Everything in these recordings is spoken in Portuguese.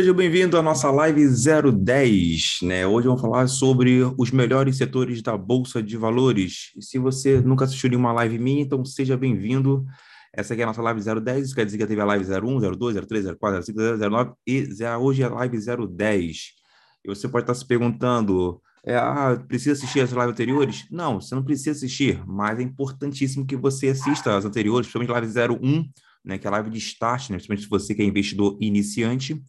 Seja bem-vindo à nossa live 010, né? Hoje vamos falar sobre os melhores setores da Bolsa de Valores. E se você nunca assistiu nenhuma live minha, então seja bem-vindo. Essa aqui é a nossa live 010, isso quer dizer que teve a live 01, 02, 03, 04, 05, 09 e hoje é a live 010. E você pode estar se perguntando, é, ah, precisa assistir as lives anteriores? Não, você não precisa assistir, mas é importantíssimo que você assista as anteriores, principalmente live 01, né, que é a live de start, né, principalmente se você que é investidor iniciante,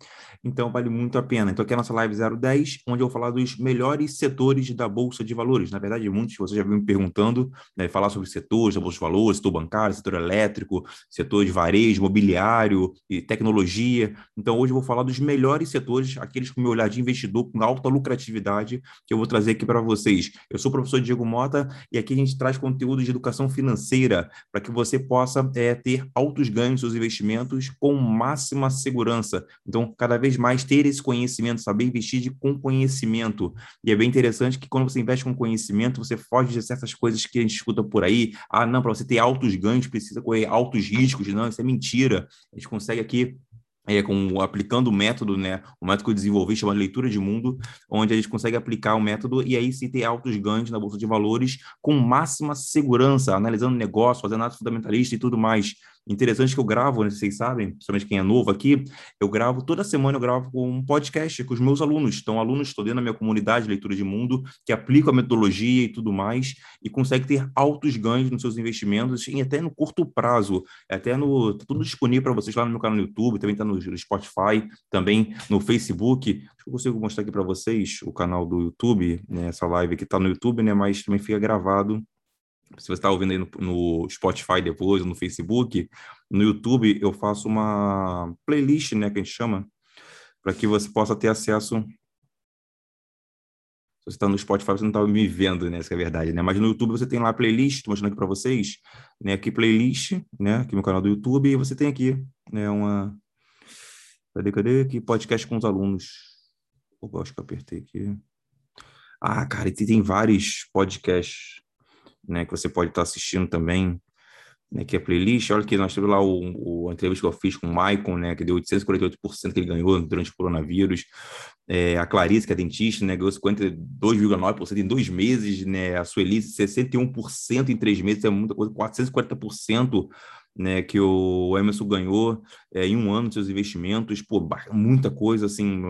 então vale muito a pena. Então aqui é a nossa live 010, onde eu vou falar dos melhores setores da Bolsa de Valores. Na verdade, muitos de vocês já vêm me perguntando, né, falar sobre setores da Bolsa de Valores, setor bancário, setor elétrico, setor de varejo, imobiliário e tecnologia. Então hoje eu vou falar dos melhores setores, aqueles com meu olhar de investidor com alta lucratividade, que eu vou trazer aqui para vocês. Eu sou o professor Diego Mota e aqui a gente traz conteúdo de educação financeira para que você possa é, ter altos ganhos ganhe seus investimentos com máxima segurança. Então, cada vez mais ter esse conhecimento, saber investir de, com conhecimento. E é bem interessante que quando você investe com conhecimento, você foge de certas coisas que a gente escuta por aí. Ah, não, para você ter altos ganhos, precisa correr altos riscos. Não, isso é mentira. A gente consegue aqui é, com, aplicando o método, né, o método que eu desenvolvi, chamado leitura de mundo, onde a gente consegue aplicar o método e aí sim ter altos ganhos na bolsa de valores com máxima segurança, analisando negócio, fazendo análise fundamentalista e tudo mais. Interessante que eu gravo, né, vocês sabem, principalmente quem é novo aqui, eu gravo toda semana, eu gravo um podcast com os meus alunos. Então, alunos estou dentro da minha comunidade de leitura de mundo, que aplicam a metodologia e tudo mais, e consegue ter altos ganhos nos seus investimentos, e até no curto prazo, até no. Tá tudo disponível para vocês lá no meu canal no YouTube, também está no Spotify, também no Facebook. Acho que eu consigo mostrar aqui para vocês o canal do YouTube, né, essa live que está no YouTube, né, mas também fica gravado se você está ouvindo aí no, no, Spotify depois, no Facebook, no YouTube, eu faço uma playlist, né, que a gente chama, para que você possa ter acesso. Se você está no Spotify, você não está me vendo, né? Essa é verdade, né? Mas no YouTube você tem lá a playlist, estou mostrando aqui para vocês, né? Aqui playlist, né? Aqui no canal do YouTube, e você tem aqui, né? Uma. Cadê, cadê? Aqui, podcast com os alunos. Opa, acho que eu apertei aqui. Ah, cara, e tem vários podcasts né, que você pode estar assistindo também, né, que é a playlist. Olha que nós temos lá o, o a entrevista que eu fiz com o Maicon, né, que deu 848% que ele ganhou durante o coronavírus. É, a Clarice, que é dentista, né, ganhou 52,9% em dois meses. Né, a Sueli, 61% em três meses, é muita coisa, 440% né, que o Emerson ganhou é, em um ano de seus investimentos, pô, muita coisa, assim,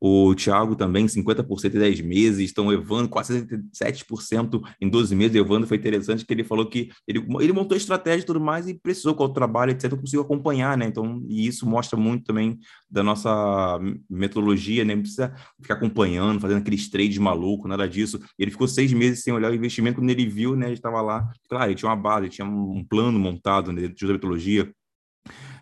o Thiago também, 50% em 10 meses. Estão Evandro, quase 67% em 12 meses. O Evandro foi interessante que ele falou que ele, ele montou estratégia e tudo mais e precisou com o trabalho, etc., conseguiu acompanhar, né? Então, e isso mostra muito também da nossa metodologia, né? Não precisa ficar acompanhando, fazendo aqueles trades malucos, nada disso. Ele ficou seis meses sem olhar o investimento. Quando ele viu, né? Ele estava lá. Claro, ele tinha uma base, ele tinha um plano montado, né? De metodologia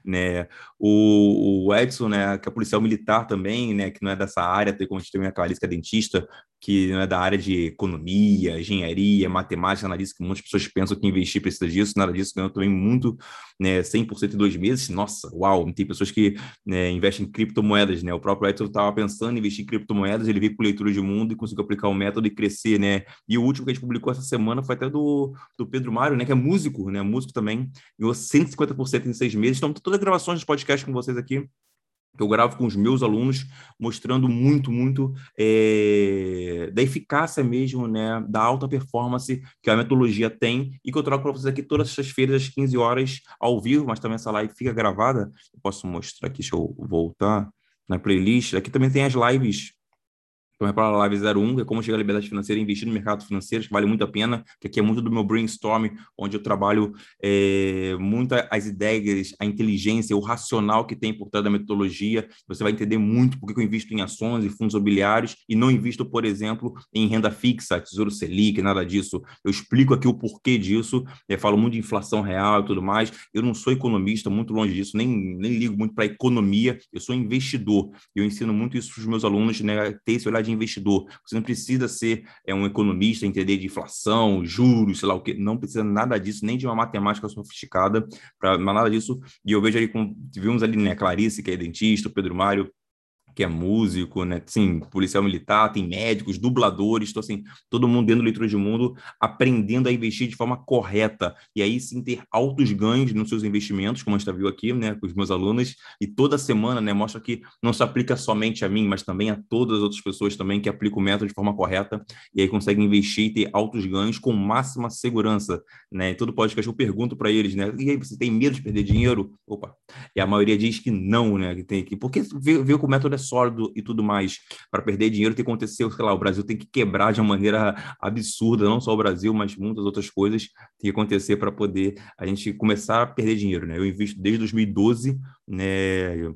né? O, o, Edson, né, que é policial militar também, né, que não é dessa área, tem como a gente tem a Clarice, que é dentista, que não é da área de economia, engenharia, matemática, analista, que muitas pessoas pensam que investir precisa disso, nada disso, ganhou também muito, né, 100% em dois meses, nossa, uau, tem pessoas que né, investem em criptomoedas, né, o próprio Edson estava pensando em investir em criptomoedas, ele veio com leitura de mundo e conseguiu aplicar o método e crescer, né, e o último que a gente publicou essa semana foi até do, do Pedro Mário, né, que é músico, né, músico também, ganhou 150% em seis meses, então todas as gravações de podcast com vocês aqui, eu gravo com os meus alunos, mostrando muito, muito é, da eficácia mesmo, né, da alta performance que a metodologia tem e que eu troco para vocês aqui todas as feiras às 15 horas ao vivo, mas também essa live fica gravada. Eu posso mostrar aqui, deixa eu voltar na playlist. Aqui também tem as lives então, é para a Live 01, que é como chegar à liberdade financeira investir no mercado financeiro, que vale muito a pena, que aqui é muito do meu brainstorm, onde eu trabalho é, muito as ideias, a inteligência, o racional que tem por trás da metodologia. Você vai entender muito por que eu invisto em ações e fundos imobiliários e não invisto, por exemplo, em renda fixa, tesouro Selic, nada disso. Eu explico aqui o porquê disso, falo muito de inflação real e tudo mais. Eu não sou economista, muito longe disso, nem, nem ligo muito para economia, eu sou investidor. Eu ensino muito isso para os meus alunos, né, ter esse olhar de investidor. Você não precisa ser é, um economista, entender de inflação, juros, sei lá o que. Não precisa nada disso, nem de uma matemática sofisticada, para nada disso. E eu vejo ali, com, vimos ali, né, Clarice, que é dentista, o Pedro Mário, que é músico, né? Sim, policial militar, tem médicos, dubladores, então assim, todo mundo dentro do Leitura de Mundo aprendendo a investir de forma correta e aí sim ter altos ganhos nos seus investimentos, como a gente viu aqui, né, com os meus alunos, e toda semana, né, mostra que não se aplica somente a mim, mas também a todas as outras pessoas também que aplicam o método de forma correta e aí conseguem investir e ter altos ganhos com máxima segurança, né? E todo podcast eu pergunto para eles, né, e aí você tem medo de perder dinheiro? Opa. E a maioria diz que não, né, que tem que porque vê, vê que o método é sólido e tudo mais. Para perder dinheiro tem que acontecer, sei lá, o Brasil tem que quebrar de uma maneira absurda, não só o Brasil, mas muitas outras coisas tem que acontecer para poder a gente começar a perder dinheiro, né? Eu invisto desde 2012, né?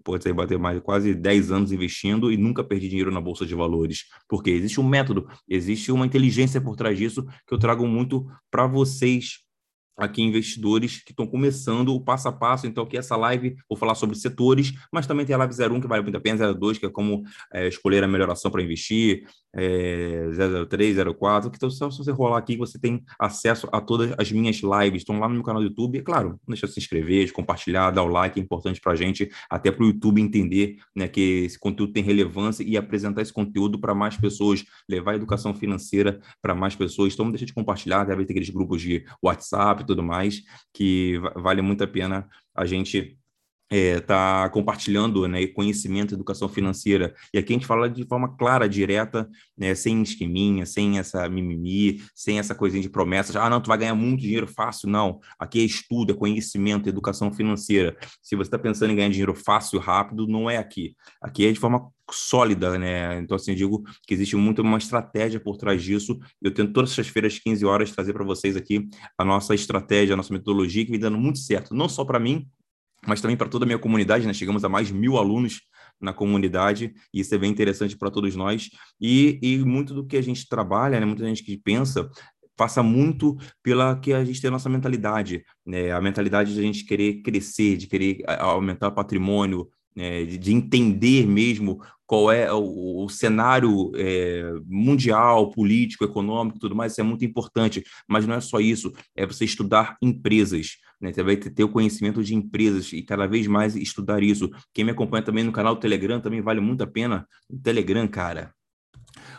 Pode bater mais quase 10 anos investindo e nunca perdi dinheiro na bolsa de valores. Porque existe um método, existe uma inteligência por trás disso que eu trago muito para vocês aqui investidores que estão começando o passo a passo. Então, aqui essa live, vou falar sobre setores, mas também tem a live 01, que vale muito a pena, 02, que é como é, escolher a melhor ação para investir, é, 003, 04, que então, só se você rolar aqui, você tem acesso a todas as minhas lives, estão lá no meu canal do YouTube. E, claro, não deixa de se inscrever, de compartilhar, dar o like, é importante para a gente, até para o YouTube entender né, que esse conteúdo tem relevância e apresentar esse conteúdo para mais pessoas, levar educação financeira para mais pessoas. Então, não deixa de compartilhar, deve ter aqueles grupos de WhatsApp, tudo mais, que vale muito a pena a gente está é, tá compartilhando né, conhecimento, educação financeira. E aqui a gente fala de forma clara, direta, né, sem esqueminha, sem essa mimimi, sem essa coisinha de promessas. Ah, não, tu vai ganhar muito dinheiro fácil. Não. Aqui é estudo, é conhecimento, educação financeira. Se você está pensando em ganhar dinheiro fácil, rápido, não é aqui. Aqui é de forma sólida, né? Então, assim, eu digo que existe muito uma estratégia por trás disso. Eu tento todas as feiras, 15 horas, trazer para vocês aqui a nossa estratégia, a nossa metodologia, que vem dando muito certo, não só para mim, mas também para toda a minha comunidade, né? Chegamos a mais mil alunos na comunidade, e isso é bem interessante para todos nós. E, e muito do que a gente trabalha, né? muita gente que pensa, passa muito pela que a gente tem a nossa mentalidade, né? A mentalidade de a gente querer crescer, de querer aumentar patrimônio, né? de, de, entender mesmo qual é o, o cenário é, mundial, político, econômico, tudo mais. Isso é muito importante. Mas não é só isso. É você estudar empresas. Né? Você vai ter o conhecimento de empresas e cada vez mais estudar isso. Quem me acompanha também no canal Telegram também vale muito a pena. Telegram, cara,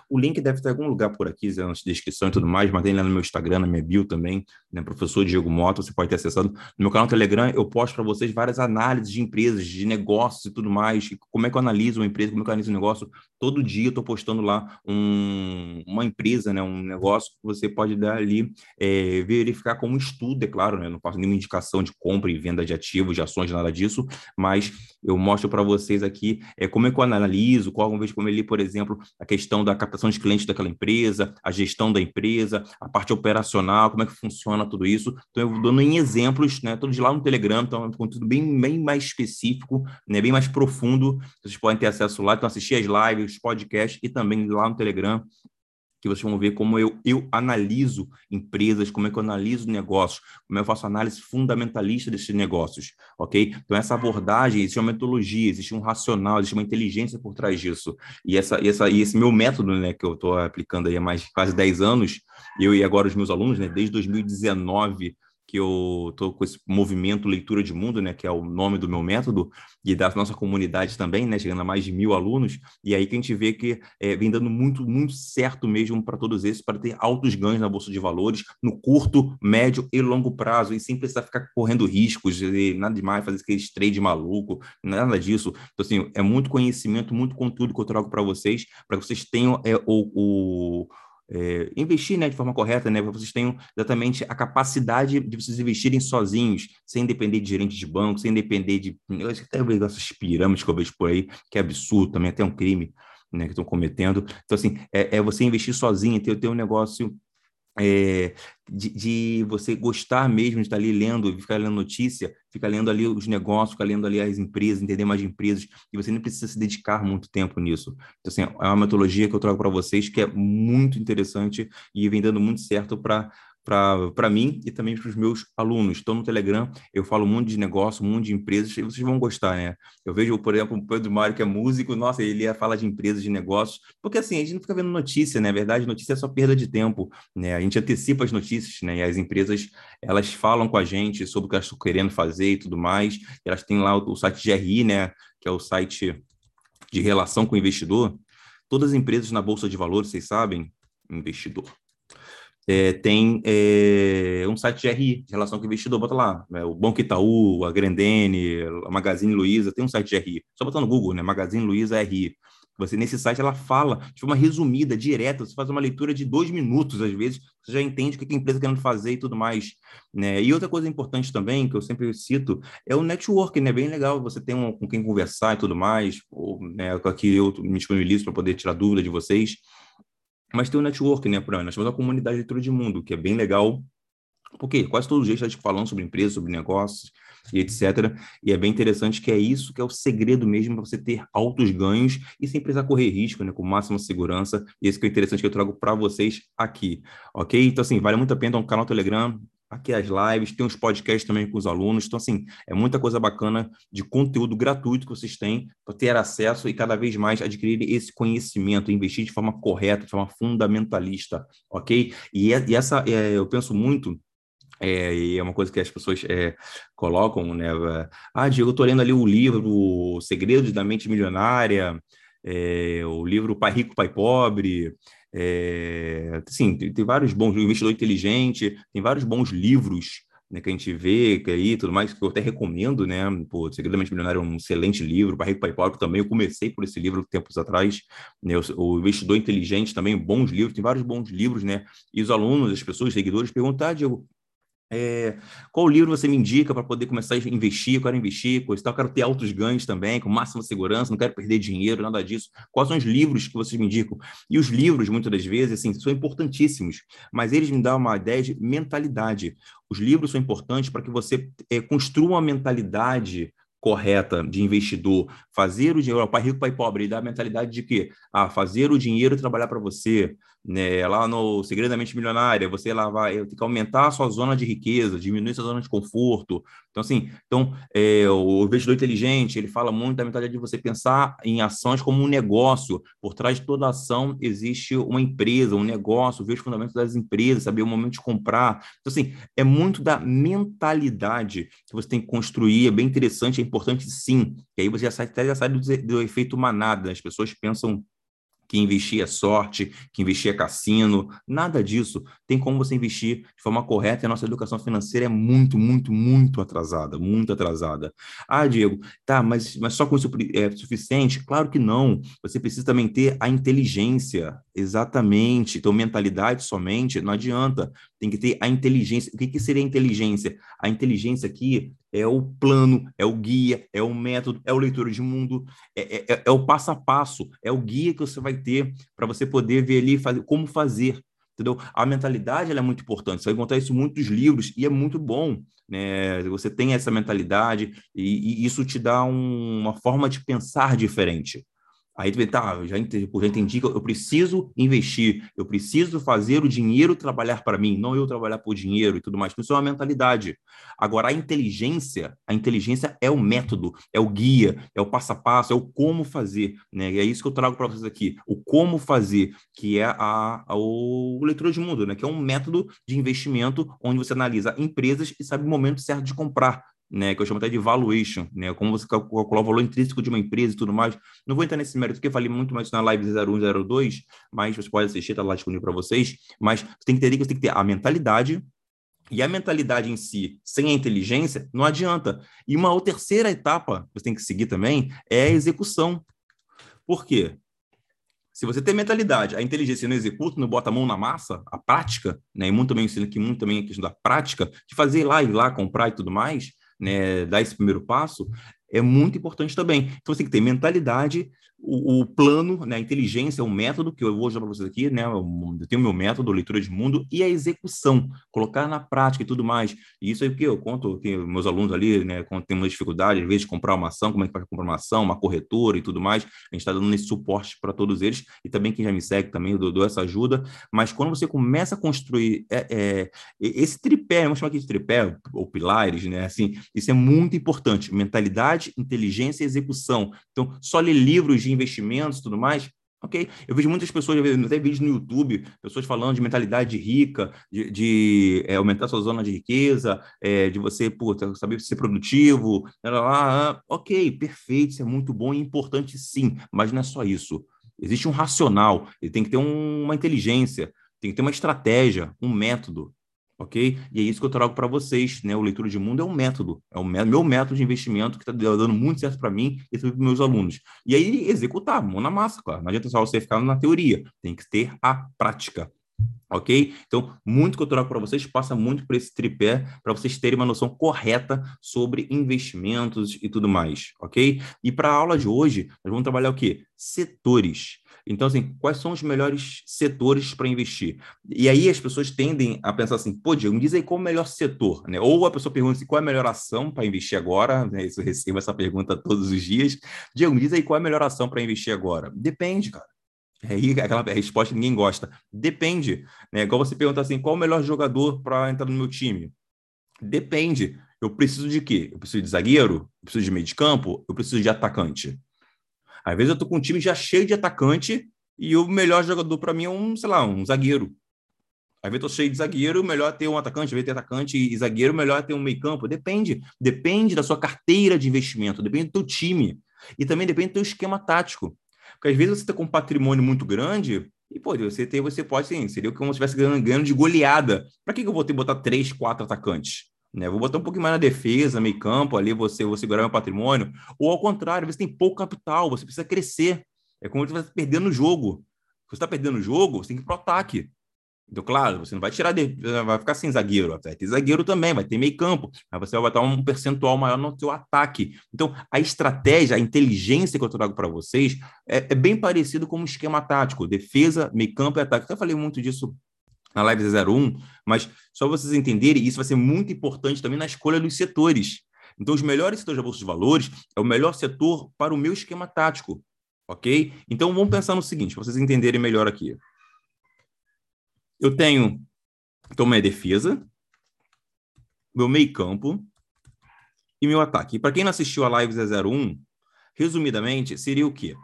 o link deve ter em algum lugar por aqui, na descrição e tudo mais, mas tem lá no meu Instagram, na minha bio também, né? Professor Diego Mota, você pode ter acessado. No meu canal Telegram, eu posto para vocês várias análises de empresas, de negócios e tudo mais, como é que eu analiso uma empresa, como é que eu analiso um negócio. Todo dia eu estou postando lá um, uma empresa, né? um negócio que você pode dar ali, é, verificar como estudo, é claro, né? Eu não faço nenhuma indicação de compra e venda de ativos, de ações, nada disso, mas eu mostro para vocês aqui é, como é que eu analiso, qual, vez como ele, por exemplo, a questão da captação de clientes daquela empresa, a gestão da empresa, a parte operacional, como é que funciona tudo isso. Então, eu dando em exemplos, né? Todos lá no Telegram, então é um conteúdo bem, bem mais específico, né? bem mais profundo. Vocês podem ter acesso lá, então assistir as lives, os podcasts e também lá no Telegram que vocês vão ver como eu, eu analiso empresas, como é que eu analiso negócios, como eu faço análise fundamentalista desses negócios, ok? Então, essa abordagem, existe uma metodologia, existe um racional, existe uma inteligência por trás disso. E, essa, e, essa, e esse meu método, né, que eu estou aplicando aí há mais quase 10 anos, eu e agora os meus alunos, né, desde 2019, que eu estou com esse movimento Leitura de Mundo, né, que é o nome do meu método, e da nossa comunidade também, né, chegando a mais de mil alunos, e aí que a gente vê que é, vem dando muito, muito certo mesmo para todos esses, para ter altos ganhos na Bolsa de Valores, no curto, médio e longo prazo, e sem precisar ficar correndo riscos, e nada demais, fazer aqueles trade maluco, nada disso. Então, assim, é muito conhecimento, muito conteúdo que eu trago para vocês, para que vocês tenham é, o, o é, investir né, de forma correta, né, vocês tenham exatamente a capacidade de vocês investirem sozinhos, sem depender de gerente de banco, sem depender de. Eu acho que até essas pirâmides que eu vejo por aí, que é absurdo, também até um crime né, que estão cometendo. Então, assim, é, é você investir sozinho, ter, ter um negócio é, de, de, você gostar mesmo de estar ali lendo, ficar lendo notícia, ficar lendo ali os negócios, ficar lendo ali as empresas, entender mais de empresas, e você nem precisa se dedicar muito tempo nisso. Então, assim, é uma metodologia que eu trago para vocês que é muito interessante e vem dando muito certo para para mim e também para os meus alunos. Estou no Telegram, eu falo um monte de negócio, um monte de empresas, e vocês vão gostar, né? Eu vejo, por exemplo, o Pedro Mário, que é músico, nossa, ele ia falar de empresas, de negócios, porque assim, a gente não fica vendo notícia, né? Na verdade, notícia é só perda de tempo, né? A gente antecipa as notícias, né? E as empresas, elas falam com a gente sobre o que elas estão querendo fazer e tudo mais, elas têm lá o, o site GRI, né? Que é o site de relação com o investidor, todas as empresas na Bolsa de Valores, vocês sabem, investidor, é, tem é, um site de RI, de relação com o investidor, bota lá, né, o Banco Itaú, a Grandene, a Magazine Luiza, tem um site de RI, só botar no Google, né, Magazine Luiza RI, você, nesse site, ela fala de forma resumida, direta, você faz uma leitura de dois minutos, às vezes, você já entende o que a empresa está querendo fazer e tudo mais. Né? E outra coisa importante também, que eu sempre cito, é o networking, né? Bem legal você ter um, com quem conversar e tudo mais, ou, né, aqui eu me disponibilizo para poder tirar dúvida de vocês. Mas tem o networking, né, Fran? Nós temos a comunidade de leitura de mundo, que é bem legal, porque quase todos os dias a gente falando sobre empresas, sobre negócios, e etc. E é bem interessante que é isso que é o segredo mesmo para você ter altos ganhos e sem precisar correr risco, né, com máxima segurança. E esse que é interessante que eu trago para vocês aqui, ok? Então, assim, vale muito a pena, um canal Telegram, aqui as lives, tem uns podcasts também com os alunos. Então, assim, é muita coisa bacana de conteúdo gratuito que vocês têm para ter acesso e cada vez mais adquirir esse conhecimento, investir de forma correta, de forma fundamentalista, ok? E, e essa, é, eu penso muito é, e é uma coisa que as pessoas é, colocam, né? Ah, Diego, eu estou lendo ali o livro Segredos da Mente Milionária, é, o livro Pai Rico, Pai Pobre. É, tem, tem, vários bons, o Investidor Inteligente, tem vários bons livros né, que a gente vê que aí tudo mais, que eu até recomendo, né? Pô, Segredo da Mente Milionária é um excelente livro, Pai Rico, Pai Pobre também, eu comecei por esse livro tempos atrás, né? O, o Investidor Inteligente também, bons livros, tem vários bons livros, né? E os alunos, as pessoas, os seguidores perguntam, ah, Diego, é, qual livro você me indica para poder começar a investir? Eu quero investir, coisa tal. Eu quero ter altos ganhos também, com máxima segurança, não quero perder dinheiro, nada disso. Quais são os livros que vocês me indicam? E os livros, muitas das vezes, assim, são importantíssimos, mas eles me dão uma ideia de mentalidade. Os livros são importantes para que você é, construa uma mentalidade correta de investidor, fazer o dinheiro, o pai rico, pai pobre, ele dá a mentalidade de que ah, fazer o dinheiro trabalhar para você, né? Lá no Segredamente Milionária, você lá vai ter que aumentar a sua zona de riqueza, diminuir sua zona de conforto. Então, assim, então, é, o investidor inteligente, ele fala muito da mentalidade de você pensar em ações como um negócio. Por trás de toda ação existe uma empresa, um negócio, ver os fundamentos das empresas, saber o momento de comprar. Então, assim, é muito da mentalidade que você tem que construir, é bem interessante, é importante sim, que aí você já sai, já sai do, do efeito manada, as pessoas pensam que investir é sorte, que investir é cassino, nada disso. Tem como você investir de forma correta e a nossa educação financeira é muito, muito, muito atrasada, muito atrasada. Ah, Diego, tá, mas, mas só com isso é suficiente? Claro que não. Você precisa também ter a inteligência, exatamente. Então, mentalidade somente não adianta. Tem que ter a inteligência. O que, que seria inteligência? A inteligência aqui é o plano, é o guia, é o método, é o leitor de mundo, é, é, é, é o passo a passo, é o guia que você vai ter para você poder ver ali fazer, como fazer. Entendeu? A mentalidade é muito importante. Você vai encontrar isso em muitos livros e é muito bom. Né? Você tem essa mentalidade e, e isso te dá um, uma forma de pensar diferente. Aí tu vê, tá, já entendi, já entendi que eu preciso investir, eu preciso fazer o dinheiro trabalhar para mim, não eu trabalhar por dinheiro e tudo mais. Isso é uma mentalidade. Agora, a inteligência, a inteligência é o método, é o guia, é o passo a passo, é o como fazer. Né? E é isso que eu trago para vocês aqui, o como fazer, que é a, a, o leitura de mundo, né? que é um método de investimento onde você analisa empresas e sabe o momento certo de comprar né, que eu chamo até de valuation, né, como você calcular o valor intrínseco de uma empresa e tudo mais. Não vou entrar nesse mérito, porque eu falei muito mais na live 01, 02, mas você pode assistir, está lá disponível para vocês. Mas você tem que entender que você tem que ter a mentalidade, e a mentalidade em si, sem a inteligência, não adianta. E uma terceira etapa que você tem que seguir também é a execução. Por quê? Se você tem mentalidade, a inteligência não executa, não bota a mão na massa, a prática, né? E muito também ensina que muito também a questão da prática, de fazer lá, ir lá, comprar e tudo mais, né, dar esse primeiro passo, é muito importante também. Então, você tem que ter mentalidade, o, o, plano, né, a inteligência, o método que eu vou usar para vocês aqui, né, eu, tenho o meu método, leitura de mundo, e a execução, colocar na prática e tudo mais. E isso aí que eu conto, que meus alunos ali, né, quando tem uma dificuldade, às vezes, de comprar uma ação, como é que faz comprar uma ação, uma corretora e tudo mais, a gente está dando esse suporte para todos eles, e também quem já me segue também, eu dou, dou essa ajuda, mas quando você começa a construir é, é, esse tripé, vamos chamar aqui de tripé, ou pilares, né, assim, isso é muito importante, mentalidade, inteligência e execução. Então, só ler livros de investimentos e tudo mais, Ok? Eu vejo muitas pessoas, até vídeos no YouTube, pessoas falando de mentalidade rica, de, de é, aumentar sua zona de riqueza, é, de você puta, saber ser produtivo. Lá, lá, lá. Ok, perfeito, isso é muito bom e importante sim, mas não é só isso. Existe um racional, ele tem que ter um, uma inteligência, tem que ter uma estratégia, um método ok? E é isso que eu trago para vocês, né? O leitura de mundo é um método, é o meu método de investimento que está dando muito certo para mim e para meus alunos. E aí executar, mão na massa, claro. Não adianta só você ficar na teoria, tem que ter a prática. Ok? Então, muito que eu trago para vocês passa muito por esse tripé para vocês terem uma noção correta sobre investimentos e tudo mais, ok? E para a aula de hoje, nós vamos trabalhar o quê? Setores. Então, assim, quais são os melhores setores para investir? E aí as pessoas tendem a pensar assim, pô, Diego, me diz aí qual é o melhor setor, né? Ou a pessoa pergunta assim, qual é a melhor ação para investir agora? Né? Eu recebo essa pergunta todos os dias. Diego, me diz aí qual é a melhor ação para investir agora? Depende, cara. É aí aquela resposta que ninguém gosta. Depende. Né? Igual você perguntar assim, qual é o melhor jogador para entrar no meu time? Depende. Eu preciso de quê? Eu preciso de zagueiro? Eu preciso de meio de campo? Eu preciso de atacante? Às vezes eu tô com um time já cheio de atacante e o melhor jogador para mim é um, sei lá, um zagueiro. Às vezes eu tô cheio de zagueiro, melhor ter um atacante, às vezes ter atacante e zagueiro, melhor ter um meio campo. Depende. Depende da sua carteira de investimento, depende do teu time. E também depende do teu esquema tático. Porque às vezes você está com um patrimônio muito grande e, pô, você, ter, você pode, sim, seria como se estivesse ganhando, ganhando de goleada. Para que, que eu vou ter que botar três, quatro atacantes? Né? Vou botar um pouquinho mais na defesa, meio campo, ali você vou segurar meu patrimônio. Ou ao contrário, você tem pouco capital, você precisa crescer. É como se você está perdendo o jogo. Se você está perdendo o jogo, você tem que ir para o ataque. Então, claro, você não vai tirar, de... vai ficar sem zagueiro, vai ter zagueiro também, vai ter meio campo, mas você vai botar um percentual maior no seu ataque. Então, a estratégia, a inteligência que eu trago para vocês é, é, bem parecido com um esquema tático, defesa, meio campo e ataque. Eu falei muito disso na live 01, mas só vocês entenderem, isso vai ser muito importante também na escolha dos setores. Então, os melhores setores da Bolsa de Valores é o melhor setor para o meu esquema tático, ok? Então, vamos pensar no seguinte, para vocês entenderem melhor aqui. Eu tenho, então, minha defesa, meu meio campo e meu ataque. Para quem não assistiu a live 01, resumidamente, seria o quê?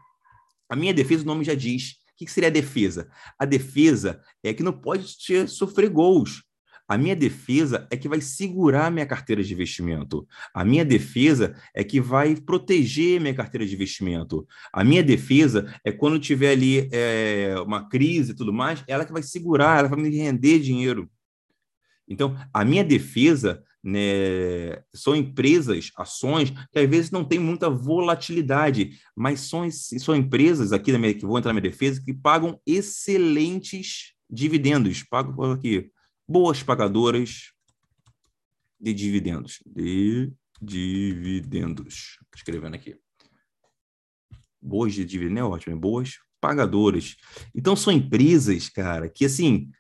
A minha defesa, o nome já diz, o que seria a defesa? A defesa é que não pode sofrer gols. A minha defesa é que vai segurar minha carteira de investimento. A minha defesa é que vai proteger minha carteira de investimento. A minha defesa é quando tiver ali é, uma crise e tudo mais, ela que vai segurar, ela vai me render dinheiro. Então, a minha defesa né, são empresas, ações que às vezes não tem muita volatilidade, mas são, são empresas aqui minha, que vão entrar na minha defesa que pagam excelentes dividendos, pagam aqui boas pagadoras de dividendos, de dividendos, escrevendo aqui. Boas de dividendos é ótimo, boas pagadoras. Então são empresas, cara, que assim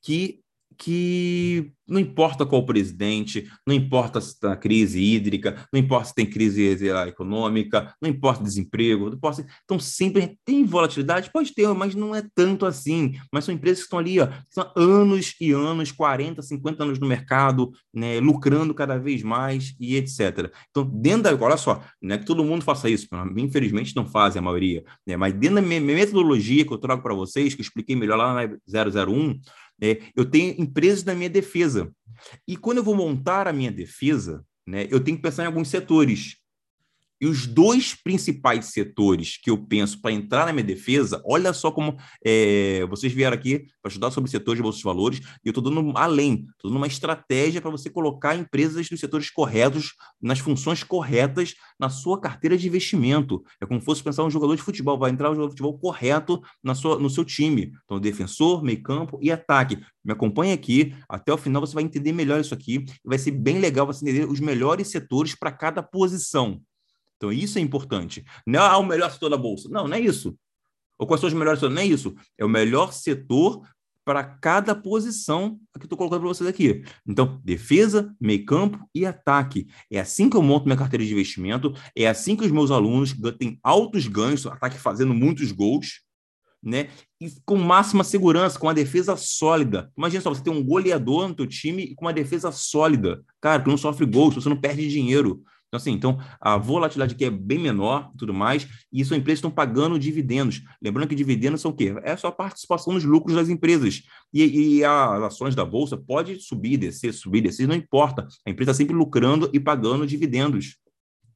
que que não importa qual presidente, não importa se está crise hídrica, não importa se tem crise econômica, não importa desemprego, não importa, então sempre tem volatilidade, pode ter, mas não é tanto assim. Mas são empresas que estão ali, ó, são anos e anos, 40, 50 anos no mercado, né, lucrando cada vez mais e etc. Então, dentro da, olha só, não é que todo mundo faça isso, infelizmente não fazem a maioria, né, mas dentro da minha metodologia que eu trago para vocês, que eu expliquei melhor lá na 001, é, eu tenho empresas na minha defesa. E quando eu vou montar a minha defesa, né, eu tenho que pensar em alguns setores. E os dois principais setores que eu penso para entrar na minha defesa, olha só como é, vocês vieram aqui para estudar sobre setores de bolsa de valores, e eu estou dando além, estou dando uma estratégia para você colocar empresas nos setores corretos, nas funções corretas, na sua carteira de investimento. É como se fosse pensar um jogador de futebol, vai entrar um jogador de futebol correto na sua, no seu time. Então, defensor, meio campo e ataque. Me acompanhe aqui, até o final você vai entender melhor isso aqui, vai ser bem legal você entender os melhores setores para cada posição. Então, isso é importante. Não é o melhor setor da Bolsa. Não, não é isso. Ou quais são os melhores setores? Não é isso. É o melhor setor para cada posição que estou colocando para vocês aqui. Então, defesa, meio campo e ataque. É assim que eu monto minha carteira de investimento, é assim que os meus alunos têm altos ganhos, ataque fazendo muitos gols, né? E com máxima segurança, com a defesa sólida. Imagina só, você tem um goleador no teu time e com uma defesa sólida. Cara, que não sofre gols, você não perde dinheiro. Então, assim, então a volatilidade aqui é bem menor tudo mais, e são empresas que estão pagando dividendos. Lembrando que dividendos são o quê? É só participação nos lucros das empresas. E, e as ações da Bolsa pode subir, descer, subir, descer, não importa. A empresa está sempre lucrando e pagando dividendos.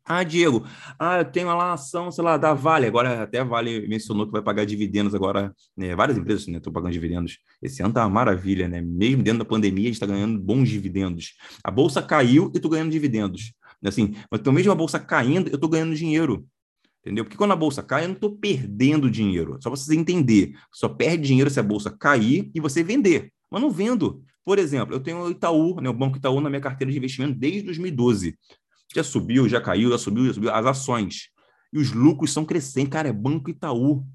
Ah, Diego, ah, eu tenho lá a ação, sei lá, da Vale. Agora até a Vale mencionou que vai pagar dividendos agora. Né? Várias empresas né, estão pagando dividendos. Esse ano tá uma maravilha, né? Mesmo dentro da pandemia, a gente está ganhando bons dividendos. A bolsa caiu e estou ganhando dividendos. Assim, mas então, mesmo a bolsa caindo, eu estou ganhando dinheiro. Entendeu? Porque quando a bolsa cai, eu não estou perdendo dinheiro. Só para vocês entender. Só perde dinheiro se a bolsa cair e você vender. Mas não vendo. Por exemplo, eu tenho o Itaú, né, o Banco Itaú na minha carteira de investimento desde 2012 já subiu, já caiu, já subiu, já subiu, as ações. E os lucros são crescentes. Cara, é Banco Itaú.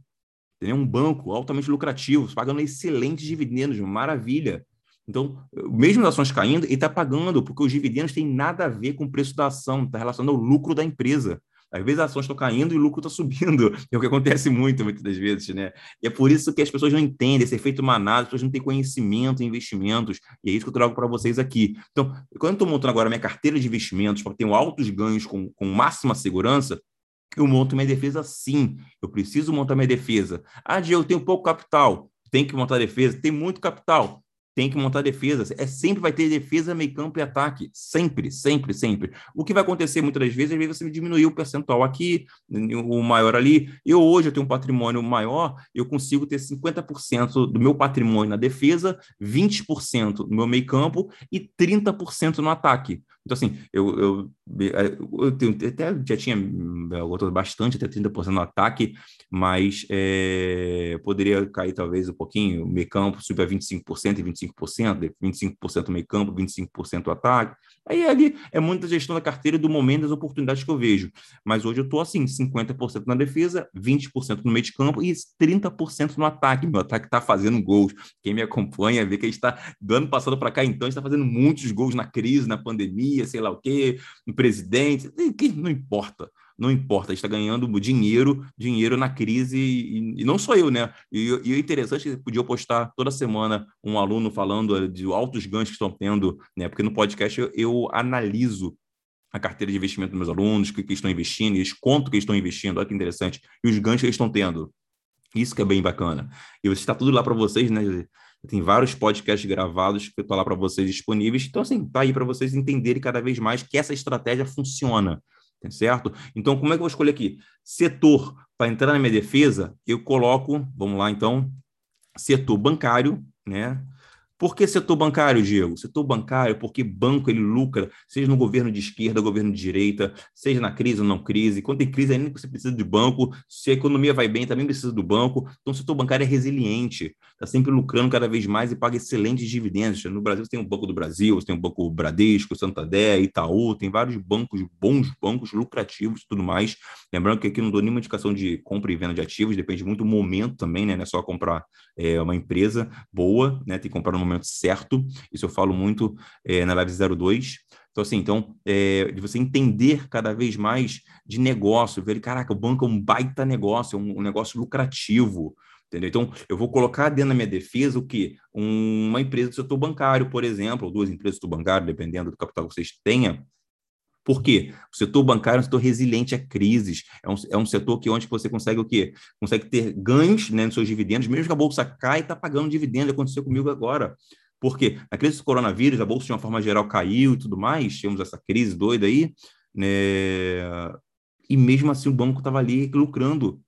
Entendeu? Um banco altamente lucrativo, pagando excelentes dividendos, maravilha. Então, mesmo as ações caindo, ele está pagando, porque os dividendos têm nada a ver com o preço da ação, está relacionado ao lucro da empresa. Às vezes as ações estão caindo e o lucro está subindo. É o que acontece muito, muitas das vezes, né? E é por isso que as pessoas não entendem esse efeito manada, as pessoas não têm conhecimento em investimentos. E é isso que eu trago para vocês aqui. Então, quando eu estou montando agora minha carteira de investimentos para ter altos ganhos com, com máxima segurança, eu monto minha defesa sim. Eu preciso montar minha defesa. Ah, Diego, eu tenho pouco capital. Tem que montar defesa. Tem muito capital tem que montar defesas. É sempre vai ter defesa, meio campo e ataque. Sempre, sempre, sempre. O que vai acontecer muitas das vezes, às vezes você diminuir o percentual aqui, o maior ali. Eu hoje eu tenho um patrimônio maior, eu consigo ter 50% do meu patrimônio na defesa, 20% no meu meio campo e 30% no ataque. Então, assim, eu, eu, eu, tenho, até já tinha eu bastante, até 30% no ataque, mas é, poderia cair talvez um pouquinho, o meio campo subir a 25% e 25%, 25% meio campo, 25% ataque. Aí ali é muita gestão da carteira do momento das oportunidades que eu vejo. Mas hoje eu estou assim, 50% na defesa, 20% no meio de campo e 30% no ataque. Meu ataque está fazendo gols. Quem me acompanha vê que a gente está, do ano passado para cá, então, está fazendo muitos gols na crise, na pandemia, sei lá o quê, no presidente, não importa, não importa, está ganhando dinheiro, dinheiro na crise, e, e não sou eu, né? E, é interessante que podia postar toda semana um aluno falando de altos ganhos que estão tendo, né? Porque no podcast eu, eu analiso a carteira de investimento dos meus alunos, o que, que estão investindo, eles contam que estão investindo, olha que interessante, e os ganhos que eles estão tendo. Isso que é bem bacana. E está tudo lá para vocês, né? Tem vários podcasts gravados que eu estou lá para vocês disponíveis. Então, assim, tá aí para vocês entenderem cada vez mais que essa estratégia funciona, tá certo? Então, como é que eu vou escolher aqui? Setor, para entrar na minha defesa, eu coloco, vamos lá então, setor bancário, né? Por que setor bancário, Diego? Setor bancário, porque banco ele lucra, seja no governo de esquerda, governo de direita, seja na crise ou não crise. Quando tem crise, ainda você precisa de banco. Se a economia vai bem, também precisa do banco. Então, o setor bancário é resiliente, está sempre lucrando cada vez mais e paga excelentes dividendos. No Brasil, você tem o Banco do Brasil, você tem o Banco Bradesco, Santander, Itaú, tem vários bancos, bons bancos, lucrativos e tudo mais. Lembrando que aqui não dou nenhuma indicação de compra e venda de ativos, depende muito do momento também, né? Não é só comprar é, uma empresa boa, né? Tem que comprar no momento certo. Isso eu falo muito é, na Live 02. Então, assim, então, é, de você entender cada vez mais de negócio, ver, caraca, o banco é um baita negócio, é um, um negócio lucrativo, entendeu? Então, eu vou colocar dentro da minha defesa o quê? Uma empresa do setor bancário, por exemplo, ou duas empresas do setor bancário, dependendo do capital que vocês tenham, por quê? O setor bancário é um setor resiliente a crises, é um, é um setor que onde você consegue o quê? Consegue ter ganhos né, nos seus dividendos, mesmo que a bolsa caia, está pagando dividendo, aconteceu comigo agora. Por quê? Na crise do coronavírus, a bolsa de uma forma geral caiu e tudo mais, tínhamos essa crise doida aí, né? E mesmo assim o banco estava ali lucrando.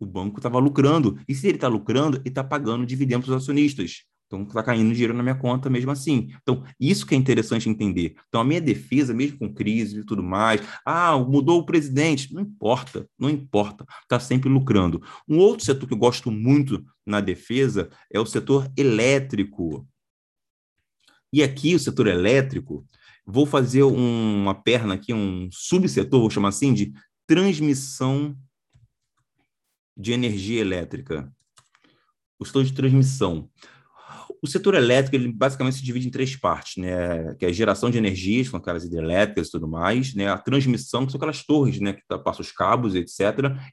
O banco estava lucrando. E se ele está lucrando, ele está pagando dividendos para os acionistas. Então, está caindo dinheiro na minha conta mesmo assim. Então, isso que é interessante entender. Então, a minha defesa, mesmo com crise e tudo mais, ah, mudou o presidente, não importa, não importa, está sempre lucrando. Um outro setor que eu gosto muito na defesa é o setor elétrico. E aqui, o setor elétrico, vou fazer um, uma perna aqui, um subsetor, vou chamar assim, de transmissão de energia elétrica. O setor de transmissão. O setor elétrico, ele basicamente se divide em três partes, né? Que é a geração de energias, com aquelas hidrelétricas e tudo mais, né? A transmissão, que são aquelas torres, né? Que tá, passam os cabos, etc.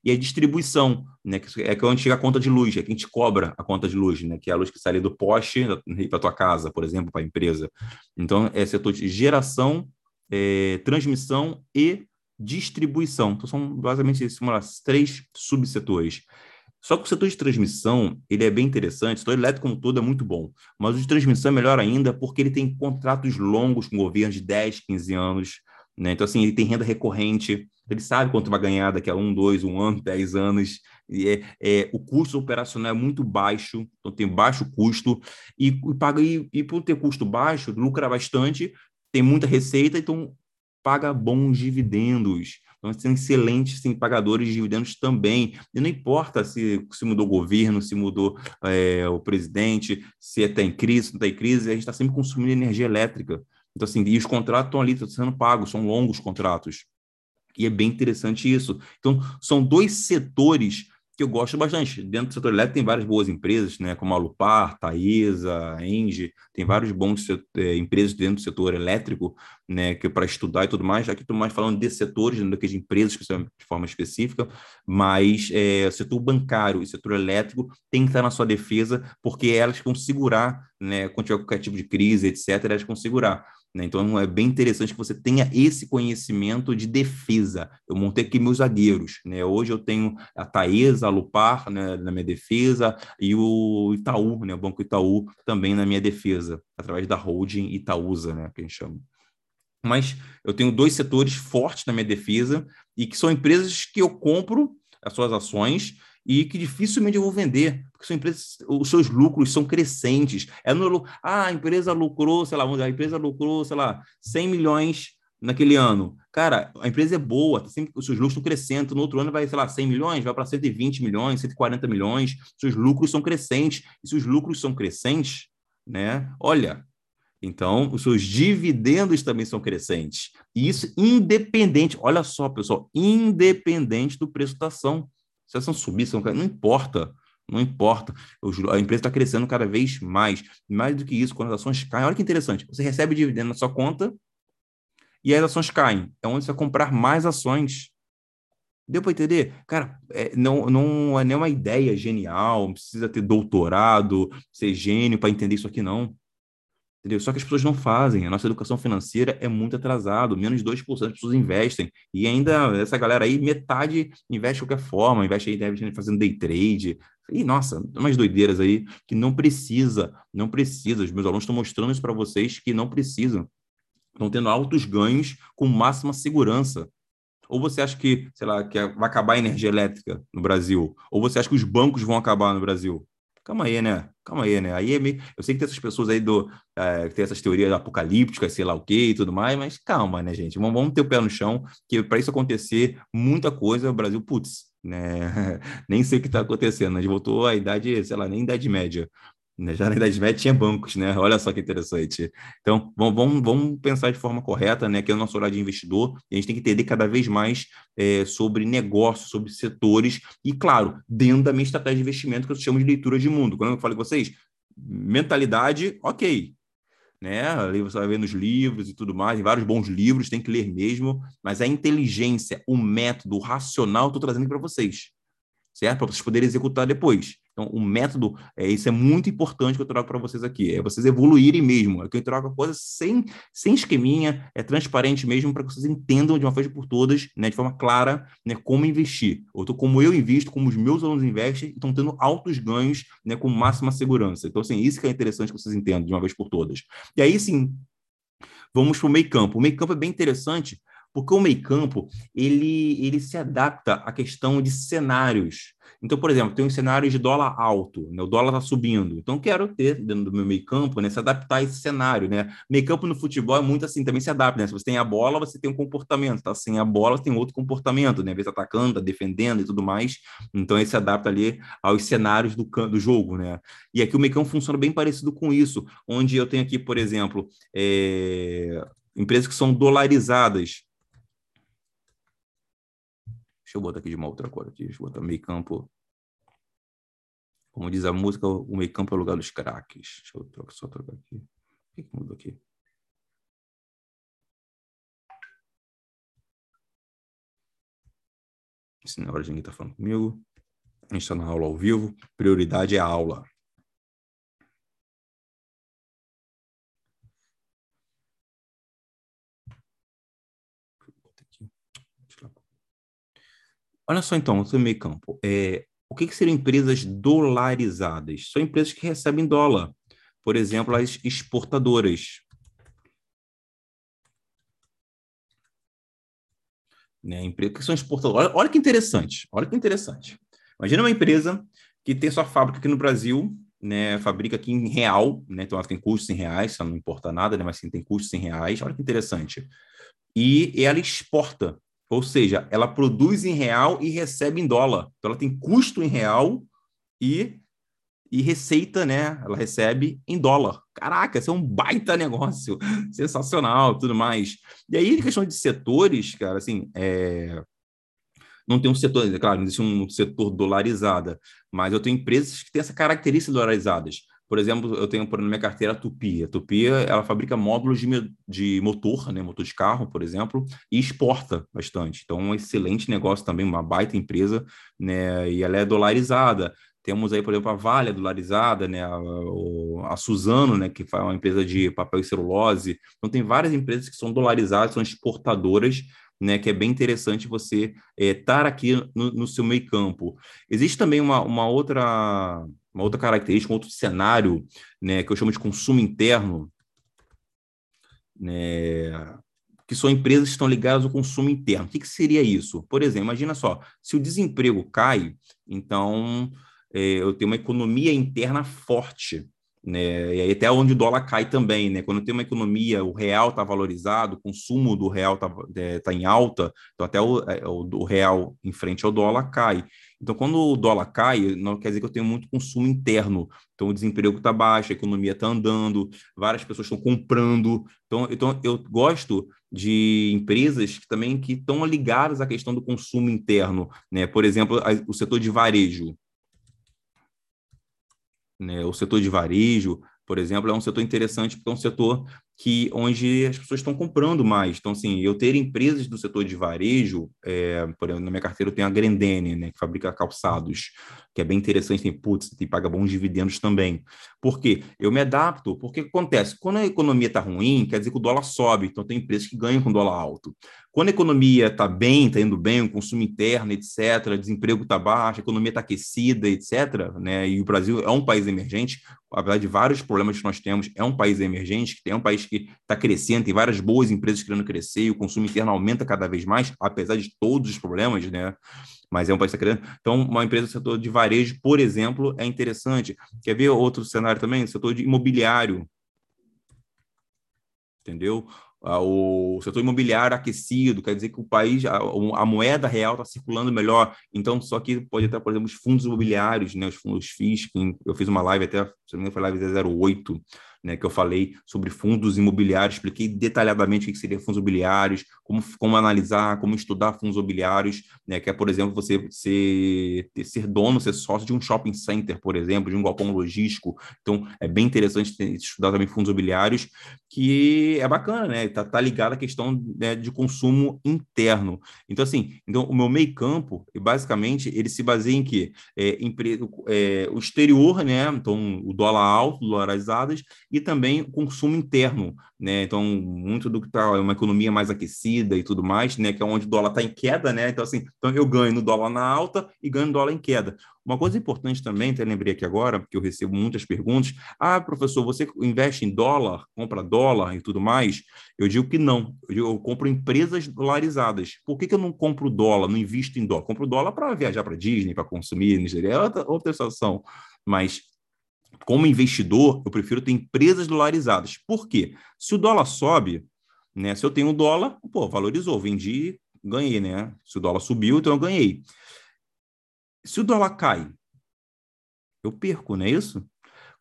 E a distribuição, né? Que é, é onde chega a conta de luz, é que a gente cobra a conta de luz, né? Que é a luz que sai do poste para tua casa, por exemplo, para a empresa. Então, é setor de geração, é, transmissão e distribuição. Então, são basicamente esses, três subsetores. Só que o setor de transmissão, ele é bem interessante, o setor elétrico como todo é muito bom, mas o de transmissão é melhor ainda porque ele tem contratos longos com governos de 10, 15 anos, né? Então, assim, ele tem renda recorrente, ele sabe quanto vai ganhar daqui a um, dois, um ano, dez anos, e é, é, o custo operacional é muito baixo, então tem baixo custo, e, e paga e, e por ter custo baixo, lucra bastante, tem muita receita, então paga bons dividendos. Então, são excelentes sim, pagadores de dividendos também. E não importa se, se mudou o governo, se mudou é, o presidente, se está em crise, se não está em crise, a gente está sempre consumindo energia elétrica. Então, assim, e os contratos estão ali, estão sendo pagos, são longos contratos. E é bem interessante isso. Então, são dois setores que eu gosto bastante. Dentro do setor elétrico tem várias boas empresas, né, como a Lupar, Taesa, Engie, tem vários bons é, empresas dentro do setor elétrico, né, que para estudar e tudo mais. Aqui estou mais falando de setores, não daqueles empresas que são de forma específica, mas é, setor bancário e setor elétrico tem que estar na sua defesa, porque elas vão segurar, né, quando tiver qualquer tipo de crise, etc., elas vão segurar. Né? Então é bem interessante que você tenha esse conhecimento de defesa. Eu montei aqui meus zagueiros. Né? Hoje eu tenho a Taesa, a Lupar né, na minha defesa e o Itaú, né, o Banco Itaú também na minha defesa, através da holding Itaúsa, né, que a gente chama. Mas eu tenho dois setores fortes na minha defesa e que são empresas que eu compro as suas ações e que dificilmente eu vou vender, porque são empresas, os seus lucros são crescentes. É no, ah, a empresa lucrou, sei lá, a empresa lucrou, sei lá, 100 milhões naquele ano. Cara, a empresa é boa, tá sempre, os seus lucros estão crescendo. No outro ano vai, sei lá, 100 milhões, vai para 120 milhões, 140 milhões. Seus lucros são crescentes. E se os lucros são crescentes, né? Olha, então, os seus dividendos também são crescentes. E isso independente, olha só, pessoal, independente do preço da ação. Se ação subir, se não importa. Não importa. A empresa está crescendo cada vez mais. Mais do que isso, quando as ações caem. Olha que interessante. Você recebe dividendo na sua conta e as ações caem. É onde você vai comprar mais ações. Deu para entender? Cara, é, não, não é nenhuma ideia genial, não precisa ter doutorado, ser gênio para entender isso aqui, não. Entendeu? Só que as pessoas não fazem. A nossa educação financeira é muito atrasado. Menos de 2% das pessoas investem. E ainda essa galera aí, metade investe de qualquer forma, investe aí, deve fazendo day trade. E, nossa, umas doideiras aí que não precisa, não precisa. Os meus alunos estão mostrando isso para vocês que não precisam. Estão tendo altos ganhos com máxima segurança. Ou você acha que, sei lá, que vai acabar a energia elétrica no Brasil? Ou você acha que os bancos vão acabar no Brasil? Calma aí, né? Calma aí, né? Aí é meio... Eu sei que tem essas pessoas aí do. É, que tem essas teorias apocalípticas, sei lá o quê e tudo mais, mas calma, né, gente? Vamos, vamos ter o pé no chão, que para isso acontecer, muita coisa, o Brasil, putz, né? nem sei o que está acontecendo. A gente voltou à idade, sei lá, nem idade média. Né, já na Idade Média tinha bancos, né? Olha só que interessante. Então, vamos, vamos, pensar de forma correta, né? Que é o nosso olhar de investidor, e a gente tem que entender cada vez mais é, sobre negócios, sobre setores, e, claro, dentro da minha estratégia de investimento, que eu chamo de leitura de mundo. Quando eu falei com vocês, mentalidade, ok. Né? Ali você vai ver nos livros e tudo mais, vários bons livros, tem que ler mesmo, mas a inteligência, o método, o racional, estou trazendo para vocês certo? Para vocês poderem executar depois. Então, o método, é, isso é muito importante que eu trago para vocês aqui, é vocês evoluírem mesmo, é que eu trago a coisa sem, sem esqueminha, é transparente mesmo, para que vocês entendam de uma vez por todas, né, de forma clara, né, como investir. Tô, como eu invisto, como os meus alunos investem, estão tendo altos ganhos, né, com máxima segurança. Então, assim, isso que é interessante que vocês entendam de uma vez por todas. E aí, sim, vamos para o meio campo. O meio campo é bem interessante, porque o meio campo, ele, ele se adapta à questão de cenários. Então, por exemplo, tem um cenário de dólar alto, né? o dólar está subindo. Então, quero ter dentro do meu meio campo, né? se adaptar a esse cenário. Né? Meio campo no futebol é muito assim, também se adapta. Né? Se você tem a bola, você tem um comportamento. Tá? Sem a bola, tem outro comportamento. Né? Às vezes atacando, tá defendendo e tudo mais. Então, ele se adapta ali aos cenários do, do jogo. Né? E aqui o meio campo funciona bem parecido com isso, onde eu tenho aqui, por exemplo, é... empresas que são dolarizadas. Deixa eu botar aqui de uma outra cor aqui. Deixa eu botar meio campo. Como diz a música, o meio campo é o lugar dos craques. Deixa eu trocar, só trocar aqui. O que, que mudou aqui? Se na hora de ninguém está falando comigo. A gente está na aula ao vivo. Prioridade é a aula. Olha só então, seu meio campo. É, o que, que seriam empresas dolarizadas? São empresas que recebem dólar. Por exemplo, as exportadoras. Né, empresa, que são exportadoras. Olha, olha que interessante. Olha que interessante. Imagina uma empresa que tem sua fábrica aqui no Brasil, né, fabrica aqui em real, né, então ela tem custos em reais, não importa nada, né, mas sim tem custos em reais. Olha que interessante. E ela exporta ou seja, ela produz em real e recebe em dólar. Então ela tem custo em real e, e receita, né? Ela recebe em dólar. Caraca, isso é um baita negócio, sensacional, tudo mais. E aí, questão de setores, cara, assim, é... não tem um setor, é claro, não existe um setor dolarizado, mas eu tenho empresas que têm essa característica dolarizadas. Por exemplo, eu tenho por na minha carteira a Tupi. A Tupi ela fabrica módulos de, de motor, né, motor de carro, por exemplo, e exporta bastante. Então, um excelente negócio também, uma baita empresa, né, e ela é dolarizada. Temos aí, por exemplo, a Vale dolarizada, né, a, a Suzano, né, que é uma empresa de papel e celulose. Então, tem várias empresas que são dolarizadas, são exportadoras, né, que é bem interessante você estar é, aqui no, no, seu meio campo. Existe também uma, uma outra uma outra característica, um outro cenário, né, que eu chamo de consumo interno, né, que são empresas que estão ligadas ao consumo interno. O que, que seria isso? Por exemplo, imagina só, se o desemprego cai, então é, eu tenho uma economia interna forte, né? E aí até onde o dólar cai também, né? Quando tem uma economia, o real está valorizado, o consumo do real está é, tá em alta, então até o, é, o, o, real em frente ao dólar cai. Então, quando o dólar cai, não quer dizer que eu tenho muito consumo interno. Então, o desemprego está baixo, a economia está andando, várias pessoas estão comprando. Então, então, eu gosto de empresas que também que estão ligadas à questão do consumo interno, né? Por exemplo, a, o setor de varejo. Né? O setor de varejo, por exemplo, é um setor interessante porque é um setor que onde as pessoas estão comprando mais. Então, assim, eu ter empresas do setor de varejo, é, por exemplo, na minha carteira eu tenho a Grendene, né, que fabrica calçados, que é bem interessante, tem putz, tem paga bons dividendos também. Por quê? Eu me adapto, porque acontece? Quando a economia está ruim, quer dizer que o dólar sobe, então tem empresas que ganham com dólar alto. Quando a economia está bem, está indo bem, o consumo interno, etc., o desemprego está baixo, a economia está aquecida, etc., né, e o Brasil é um país emergente, apesar de vários problemas que nós temos, é um país emergente, que é um país que está crescendo, tem várias boas empresas querendo crescer e o consumo interno aumenta cada vez mais, apesar de todos os problemas, né? Mas é um país que está crescendo. Então, uma empresa do setor de varejo, por exemplo, é interessante. Quer ver outro cenário também? O setor de imobiliário. Entendeu? o setor imobiliário aquecido, quer dizer que o país, a, a moeda real está circulando melhor. Então, só que pode ter, por exemplo, os fundos imobiliários, né, os fundos FIIs, eu fiz uma live até, se não me engano, foi live 08, né, que eu falei sobre fundos imobiliários, expliquei detalhadamente o que seria fundos imobiliários, como, como analisar, como estudar fundos imobiliários, né, que é, por exemplo, você ser, ser dono, ser sócio de um shopping center, por exemplo, de um galpão logístico. Então, é bem interessante estudar também fundos imobiliários, que é bacana, né? Tá, tá ligado à questão né, de consumo interno. Então, assim, então, o meu meio campo, basicamente, ele se baseia em que é, é, o exterior, né? Então, o dólar alto, dolarizadas, e também o consumo interno, né? Então, muito do que está é uma economia mais aquecida e tudo mais, né? Que é onde o dólar está em queda, né? Então, assim, então eu ganho no dólar na alta e ganho no dólar em queda. Uma coisa importante também, até lembrei aqui agora, porque eu recebo muitas perguntas. Ah, professor, você investe em dólar, compra dólar e tudo mais? Eu digo que não. Eu, digo, eu compro empresas dolarizadas. Por que, que eu não compro dólar, não invisto em dólar? Compro dólar para viajar para Disney, para consumir, é outra, outra situação. Mas como investidor, eu prefiro ter empresas dolarizadas. Por quê? Se o dólar sobe, né? Se eu tenho um dólar, pô, valorizou, vendi, ganhei, né? Se o dólar subiu, então eu ganhei. Se o dólar cai, eu perco, não é isso?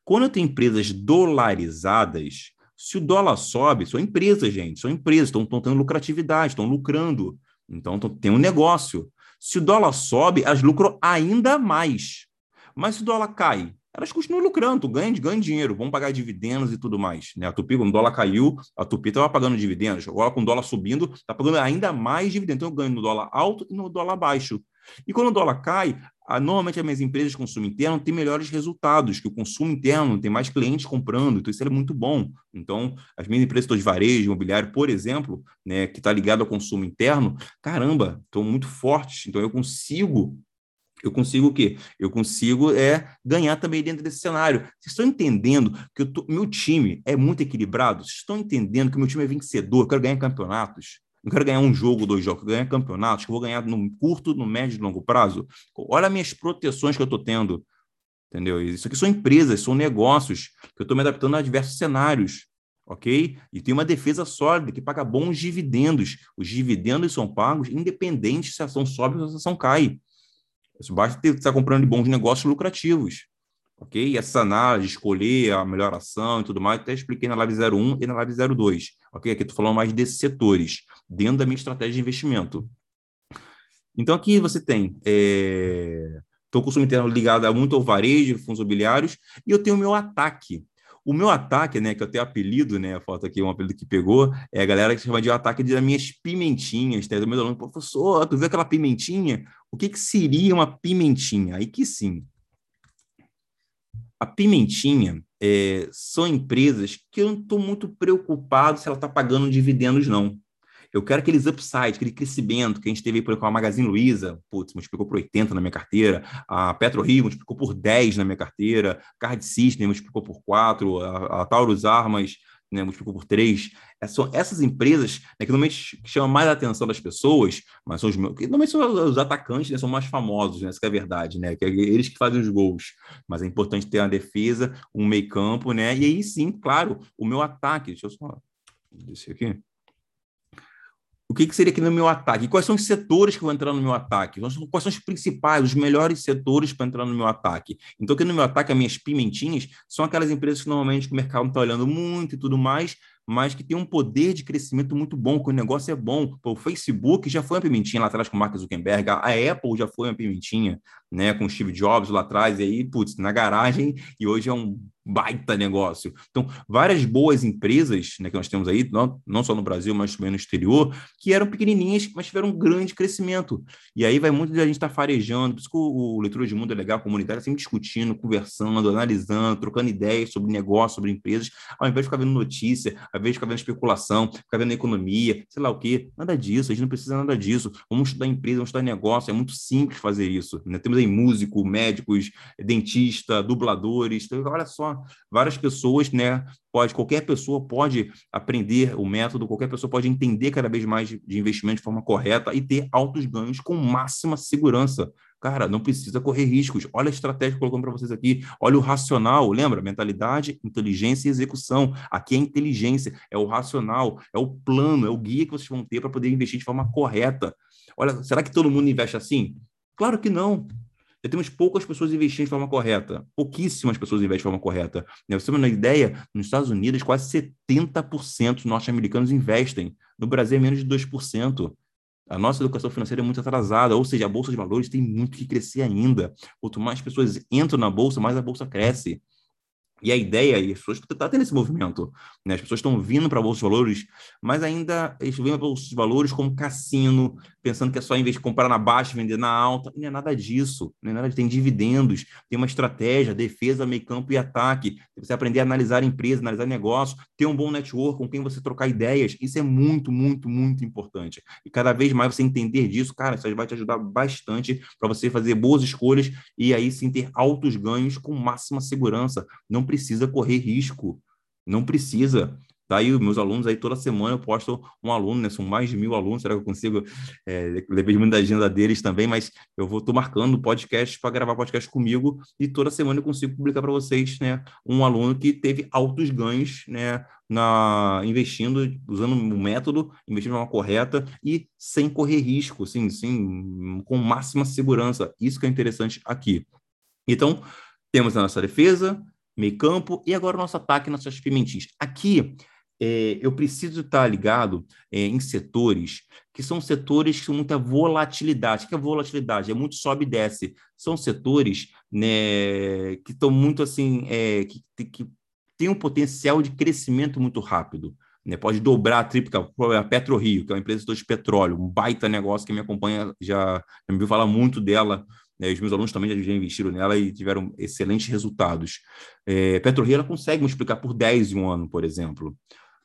Quando eu tenho empresas dolarizadas, se o dólar sobe, são empresas, gente, são empresas, estão, estão tendo lucratividade, estão lucrando. Então, tem um negócio. Se o dólar sobe, elas lucram ainda mais. Mas se o dólar cai, elas continuam lucrando, ganham, ganham dinheiro, vão pagar dividendos e tudo mais. Né? A Tupi, quando o dólar caiu, a Tupi estava pagando dividendos. Agora, com o dólar subindo, está pagando ainda mais dividendos. Então, eu ganho no dólar alto e no dólar baixo. E quando o dólar cai, a, normalmente as minhas empresas de consumo interno têm melhores resultados, que o consumo interno tem mais clientes comprando, então isso é muito bom. Então, as minhas empresas de varejo, imobiliário, por exemplo, né, que está ligado ao consumo interno, caramba, estão muito fortes, então eu consigo eu consigo o quê? Eu consigo é ganhar também dentro desse cenário. Vocês estão entendendo que tô, meu time é muito equilibrado? Vocês estão entendendo que meu time é vencedor? Eu quero ganhar campeonatos? Não quero ganhar um jogo, dois jogos, eu quero ganhar campeonatos, que eu vou ganhar no curto, no médio e longo prazo. Olha as minhas proteções que eu estou tendo. Entendeu? Isso aqui são empresas, são negócios, que eu estou me adaptando a diversos cenários ok? E tem uma defesa sólida que paga bons dividendos. Os dividendos são pagos independente se a ação sobe ou se a ação cai. Isso basta ter, estar comprando bons negócios lucrativos. Ok? E essa análise, escolher a melhor ação e tudo mais, até expliquei na Live 01 e na Live 02. Ok? Aqui estou falando mais desses setores, dentro da minha estratégia de investimento. Então, aqui você tem. É... Então, o consumo interno ligado muito ao varejo, fundos imobiliários, e eu tenho o meu ataque, o meu ataque, né, que eu tenho apelido, né, a foto aqui, um apelido que pegou, é a galera que chama de ataque das minhas pimentinhas, tá? Do meu aluno, professor, tu vê aquela pimentinha? O que, que seria uma pimentinha? Aí que sim. A pimentinha é, são empresas que eu não estou muito preocupado se ela está pagando dividendos, não. Eu quero aqueles upsides, aquele crescimento que a gente teve por com a Magazine Luiza, putz, multiplicou por 80 na minha carteira, a Petro Rio multiplicou por 10 na minha carteira, Card System multiplicou por 4, a, a Taurus Armas né, multiplicou por 3. Essas, são essas empresas né, que normalmente chamam mais a atenção das pessoas, mas são os que normalmente são os atacantes, né, são mais famosos, né, essa é a verdade, né, que é eles que fazem os gols. Mas é importante ter uma defesa, um meio campo, né, e aí sim, claro, o meu ataque, deixa eu só descer aqui o que, que seria aqui no meu ataque? Quais são os setores que vão entrar no meu ataque? Quais são os principais, os melhores setores para entrar no meu ataque? Então, aqui no meu ataque, as minhas pimentinhas são aquelas empresas que normalmente o mercado está olhando muito e tudo mais, mas que tem um poder de crescimento muito bom, que o negócio é bom. o Facebook já foi uma pimentinha lá atrás com o Mark Zuckerberg, a Apple já foi uma pimentinha, né, com o Steve Jobs lá atrás, e aí, putz, na garagem, e hoje é um baita negócio. Então, várias boas empresas né, que nós temos aí, não, não só no Brasil, mas também no exterior, que eram pequenininhas, mas tiveram um grande crescimento. E aí vai muito de a gente estar tá farejando, por isso que o, o Leitura de Mundo é legal, a comunidade sempre discutindo, conversando, analisando, trocando ideias sobre negócio, sobre empresas, ao invés de ficar vendo notícia, ao invés de ficar vendo especulação, ficar vendo economia, sei lá o quê, nada disso, a gente não precisa nada disso. Vamos estudar empresa, vamos estudar negócio, é muito simples fazer isso. Né? Temos aí músico, médicos, dentista, dubladores, então, olha só, várias pessoas, né? Pode, qualquer pessoa pode aprender o método, qualquer pessoa pode entender cada vez mais de, de investimento de forma correta e ter altos ganhos com máxima segurança. Cara, não precisa correr riscos. Olha a estratégia que colocamos para vocês aqui. Olha o racional. Lembra? Mentalidade, inteligência e execução. Aqui é inteligência, é o racional, é o plano, é o guia que vocês vão ter para poder investir de forma correta. Olha, será que todo mundo investe assim? Claro que não já temos poucas pessoas investindo de forma correta. Pouquíssimas pessoas investem de forma correta. Né? Você tem uma ideia, nos Estados Unidos, quase 70% dos norte-americanos investem. No Brasil, é menos de 2%. A nossa educação financeira é muito atrasada, ou seja, a bolsa de valores tem muito que crescer ainda. Quanto mais pessoas entram na bolsa, mais a bolsa cresce. E a ideia, e as pessoas estão tendo esse movimento, né? as pessoas estão vindo para a Bolsa de Valores, mas ainda eles vêm para a Bolsa de Valores como cassino, pensando que é só em vez de comprar na baixa, vender na alta. Não é nada disso, não é nada tem dividendos, tem uma estratégia, defesa, meio campo e ataque. Você aprender a analisar empresa, analisar negócio, ter um bom network com quem você trocar ideias. Isso é muito, muito, muito importante. E cada vez mais você entender disso, cara, isso vai te ajudar bastante para você fazer boas escolhas e aí sim ter altos ganhos com máxima segurança. Não precisa correr risco. Não precisa. Tá aí, meus alunos aí toda semana eu posto um aluno, né? São mais de mil alunos, será que eu consigo? É, levei muito da agenda deles também, mas eu vou tô marcando podcast para gravar podcast comigo e toda semana eu consigo publicar para vocês, né? Um aluno que teve altos ganhos, né? Na investindo, usando o método, investindo de forma correta e sem correr risco, sim, sim, com máxima segurança. Isso que é interessante aqui. Então, temos a nossa defesa, meio campo, e agora o nosso ataque, nossas pimentinhas. Aqui, é, eu preciso estar ligado é, em setores que são setores com muita volatilidade. O que é volatilidade? É muito sobe e desce. São setores né, que estão muito assim, é, que, que tem um potencial de crescimento muito rápido. né? Pode dobrar, triplicar. A PetroRio, que é uma empresa de petróleo, um baita negócio que me acompanha, já, já me viu falar muito dela. Né? Os meus alunos também já investiram nela e tiveram excelentes resultados. É, ela consegue multiplicar por 10 em um ano, por exemplo.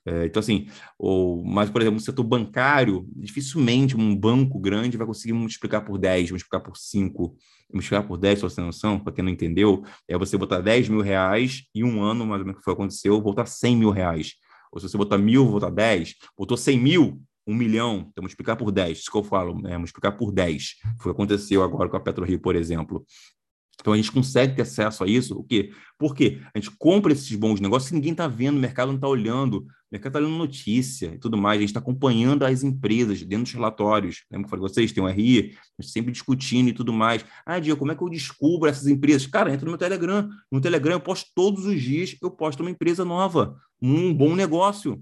É, então, assim, ou, mas, por exemplo, no setor bancário, dificilmente um banco grande vai conseguir multiplicar por 10, multiplicar por 5, multiplicar por 10, só você tem noção, para quem não entendeu, é você botar 10 mil reais e um ano, mais ou menos, que foi aconteceu, voltar 100 mil reais. Ou se você botar mil, voltar 10, botou 100 mil, um milhão, então multiplicar por 10, isso que eu falo, é multiplicar por 10. Foi o que aconteceu agora com a PetroRio, por exemplo. Então a gente consegue ter acesso a isso, o quê? Porque a gente compra esses bons negócios e ninguém está vendo, o mercado não está olhando, o mercado está lendo notícia e tudo mais, a gente está acompanhando as empresas dentro dos relatórios. Lembra que eu falei com vocês? Tem um RI, sempre discutindo e tudo mais. Ah, Diego, como é que eu descubro essas empresas? Cara, entra no meu Telegram. No Telegram eu posto todos os dias, eu posto uma empresa nova, um bom negócio.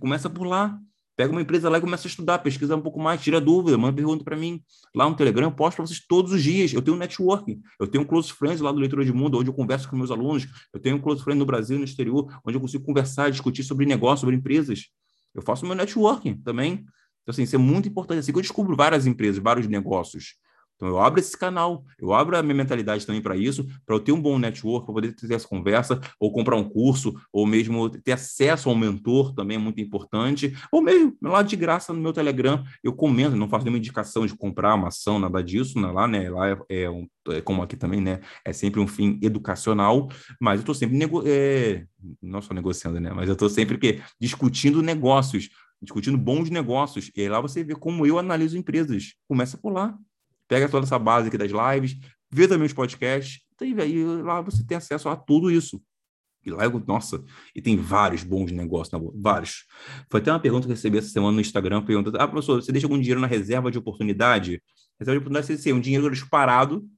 Começa por lá. Pega uma empresa lá e começa a estudar, pesquisa um pouco mais, tira dúvida, manda pergunta para mim. Lá no Telegram eu posto para vocês todos os dias. Eu tenho um networking, eu tenho um close friends lá do Leitura de Mundo, onde eu converso com meus alunos. Eu tenho um close friend no Brasil e no exterior, onde eu consigo conversar, discutir sobre negócio, sobre empresas. Eu faço meu networking também. Então, assim, isso é muito importante. Assim que eu descubro várias empresas, vários negócios. Então, eu abro esse canal, eu abro a minha mentalidade também para isso, para eu ter um bom network, para poder ter essa conversa, ou comprar um curso, ou mesmo ter acesso a um mentor também é muito importante, ou mesmo lá de graça no meu Telegram, eu comento, não faço nenhuma indicação de comprar uma ação, nada disso, né? lá, né? Lá é, é, um, é, como aqui também, né? É sempre um fim educacional, mas eu estou sempre, nego é, não só negociando, né? Mas eu estou sempre que, discutindo negócios, discutindo bons negócios, e aí lá você vê como eu analiso empresas. Começa por lá pega toda essa base aqui das lives, vê também os podcasts, e aí lá você tem acesso a tudo isso. E lá, nossa, e tem vários bons negócios, na vários. Foi até uma pergunta que eu recebi essa semana no Instagram, perguntando, ah, professor, você deixa algum dinheiro na reserva de oportunidade? Reserva de oportunidade seria um dinheiro disparado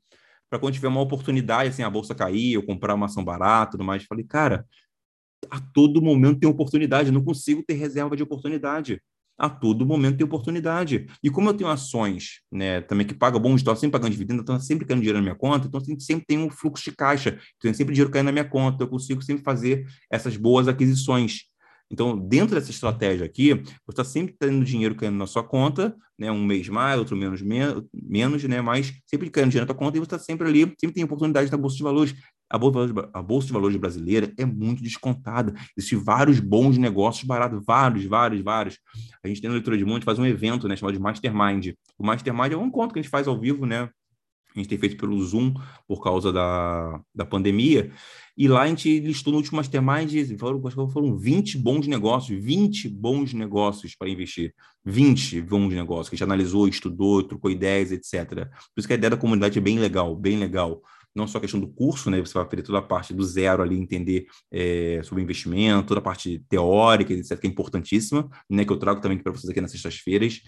para quando tiver uma oportunidade, assim, a bolsa cair, eu comprar uma ação barata, tudo mais. Falei, cara, a todo momento tem oportunidade, não consigo ter reserva de oportunidade a todo momento tem oportunidade. E como eu tenho ações, né, também que pagam bons estou sempre pagando dividendo, estou sempre caindo dinheiro na minha conta, então sempre tem um fluxo de caixa, tem sempre dinheiro caindo na minha conta, eu consigo sempre fazer essas boas aquisições. Então, dentro dessa estratégia aqui, você está sempre tendo dinheiro caindo na sua conta, né, um mês mais, outro menos, menos, né, mas sempre caindo dinheiro na sua conta e você está sempre ali, sempre tem oportunidade na Bolsa de Valores. A Bolsa, de Valores brasileira é muito descontada. Existem vários bons negócios baratos, vários, vários, vários. A gente tem no Leitura de Monte faz um evento né, chamado de Mastermind. O Mastermind é um encontro que a gente faz ao vivo, né? A gente tem feito pelo Zoom por causa da, da pandemia. E lá a gente listou no último Mastermind, foram, foram 20 bons negócios, 20 bons negócios para investir. 20 bons negócios, que a gente analisou, estudou, trocou ideias, etc. Por isso que a ideia da comunidade é bem legal, bem legal não só a questão do curso, né? Você vai aprender toda a parte do zero ali, entender é, sobre investimento, toda a parte teórica, etc., que é importantíssima, né? Que eu trago também para vocês aqui nas sextas-feiras.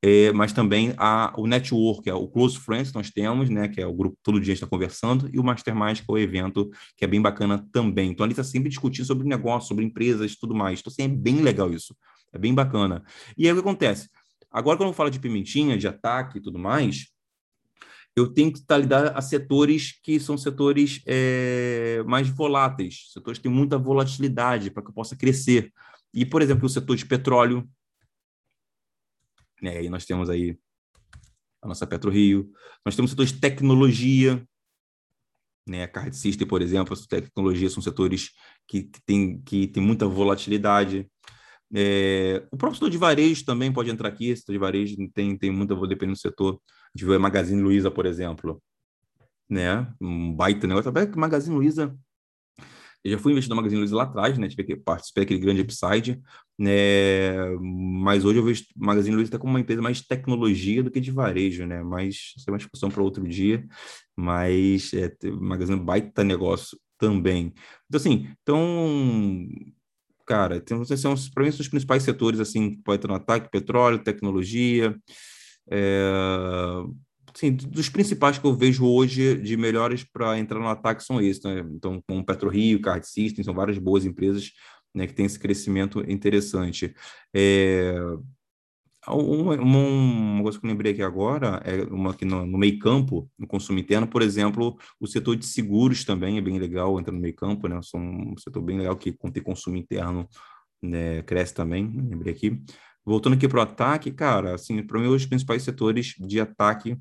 É, mas também a, o network, é o Close Friends que nós temos, né, que é o grupo todo dia está conversando, e o Mastermind, que é o evento, que é bem bacana também. Então, ali está sempre discutindo sobre negócio, sobre empresas tudo mais. Então, assim, é bem legal isso. É bem bacana. E aí o que acontece? Agora, quando eu falo de pimentinha, de ataque e tudo mais, eu tenho que lidar a setores que são setores é, mais voláteis, setores que têm muita volatilidade para que eu possa crescer. E, por exemplo, o setor de petróleo, né, aí nós temos aí a nossa PetroRio, nós temos setores de tecnologia, né, a Card System, por exemplo, as tecnologias são setores que, que têm que tem muita volatilidade. É, o próprio setor de varejo também pode entrar aqui, setor de varejo tem, tem muita, dependendo do setor, gente a Magazine Luiza, por exemplo, né? Um baita negócio. Até que Magazine Luiza eu já fui investido na Magazine Luiza lá atrás, né? Tive que participar daquele grande upside, né? Mas hoje eu vejo Magazine Luiza até como uma empresa mais de tecnologia do que de varejo, né? Mas isso é uma discussão para outro dia. Mas é, Magazine baita negócio também. Então, assim, então, cara, tem, são, para mim, são os principais setores, assim, que pode ter no ataque, petróleo, tecnologia, assim, dos principais que eu vejo hoje de melhores para entrar no ataque são esses. Né? Então, como PetroRio, Card System, são várias boas empresas né, que têm esse crescimento interessante. É, uma, uma, coisa que eu lembrei aqui agora é uma aqui no, no meio campo, no consumo interno, por exemplo, o setor de seguros também é bem legal, entra no meio campo, né? São um setor bem legal que tem consumo interno né, cresce também, lembrei aqui. Voltando aqui para o ataque, cara, assim, para mim hoje os principais setores de ataque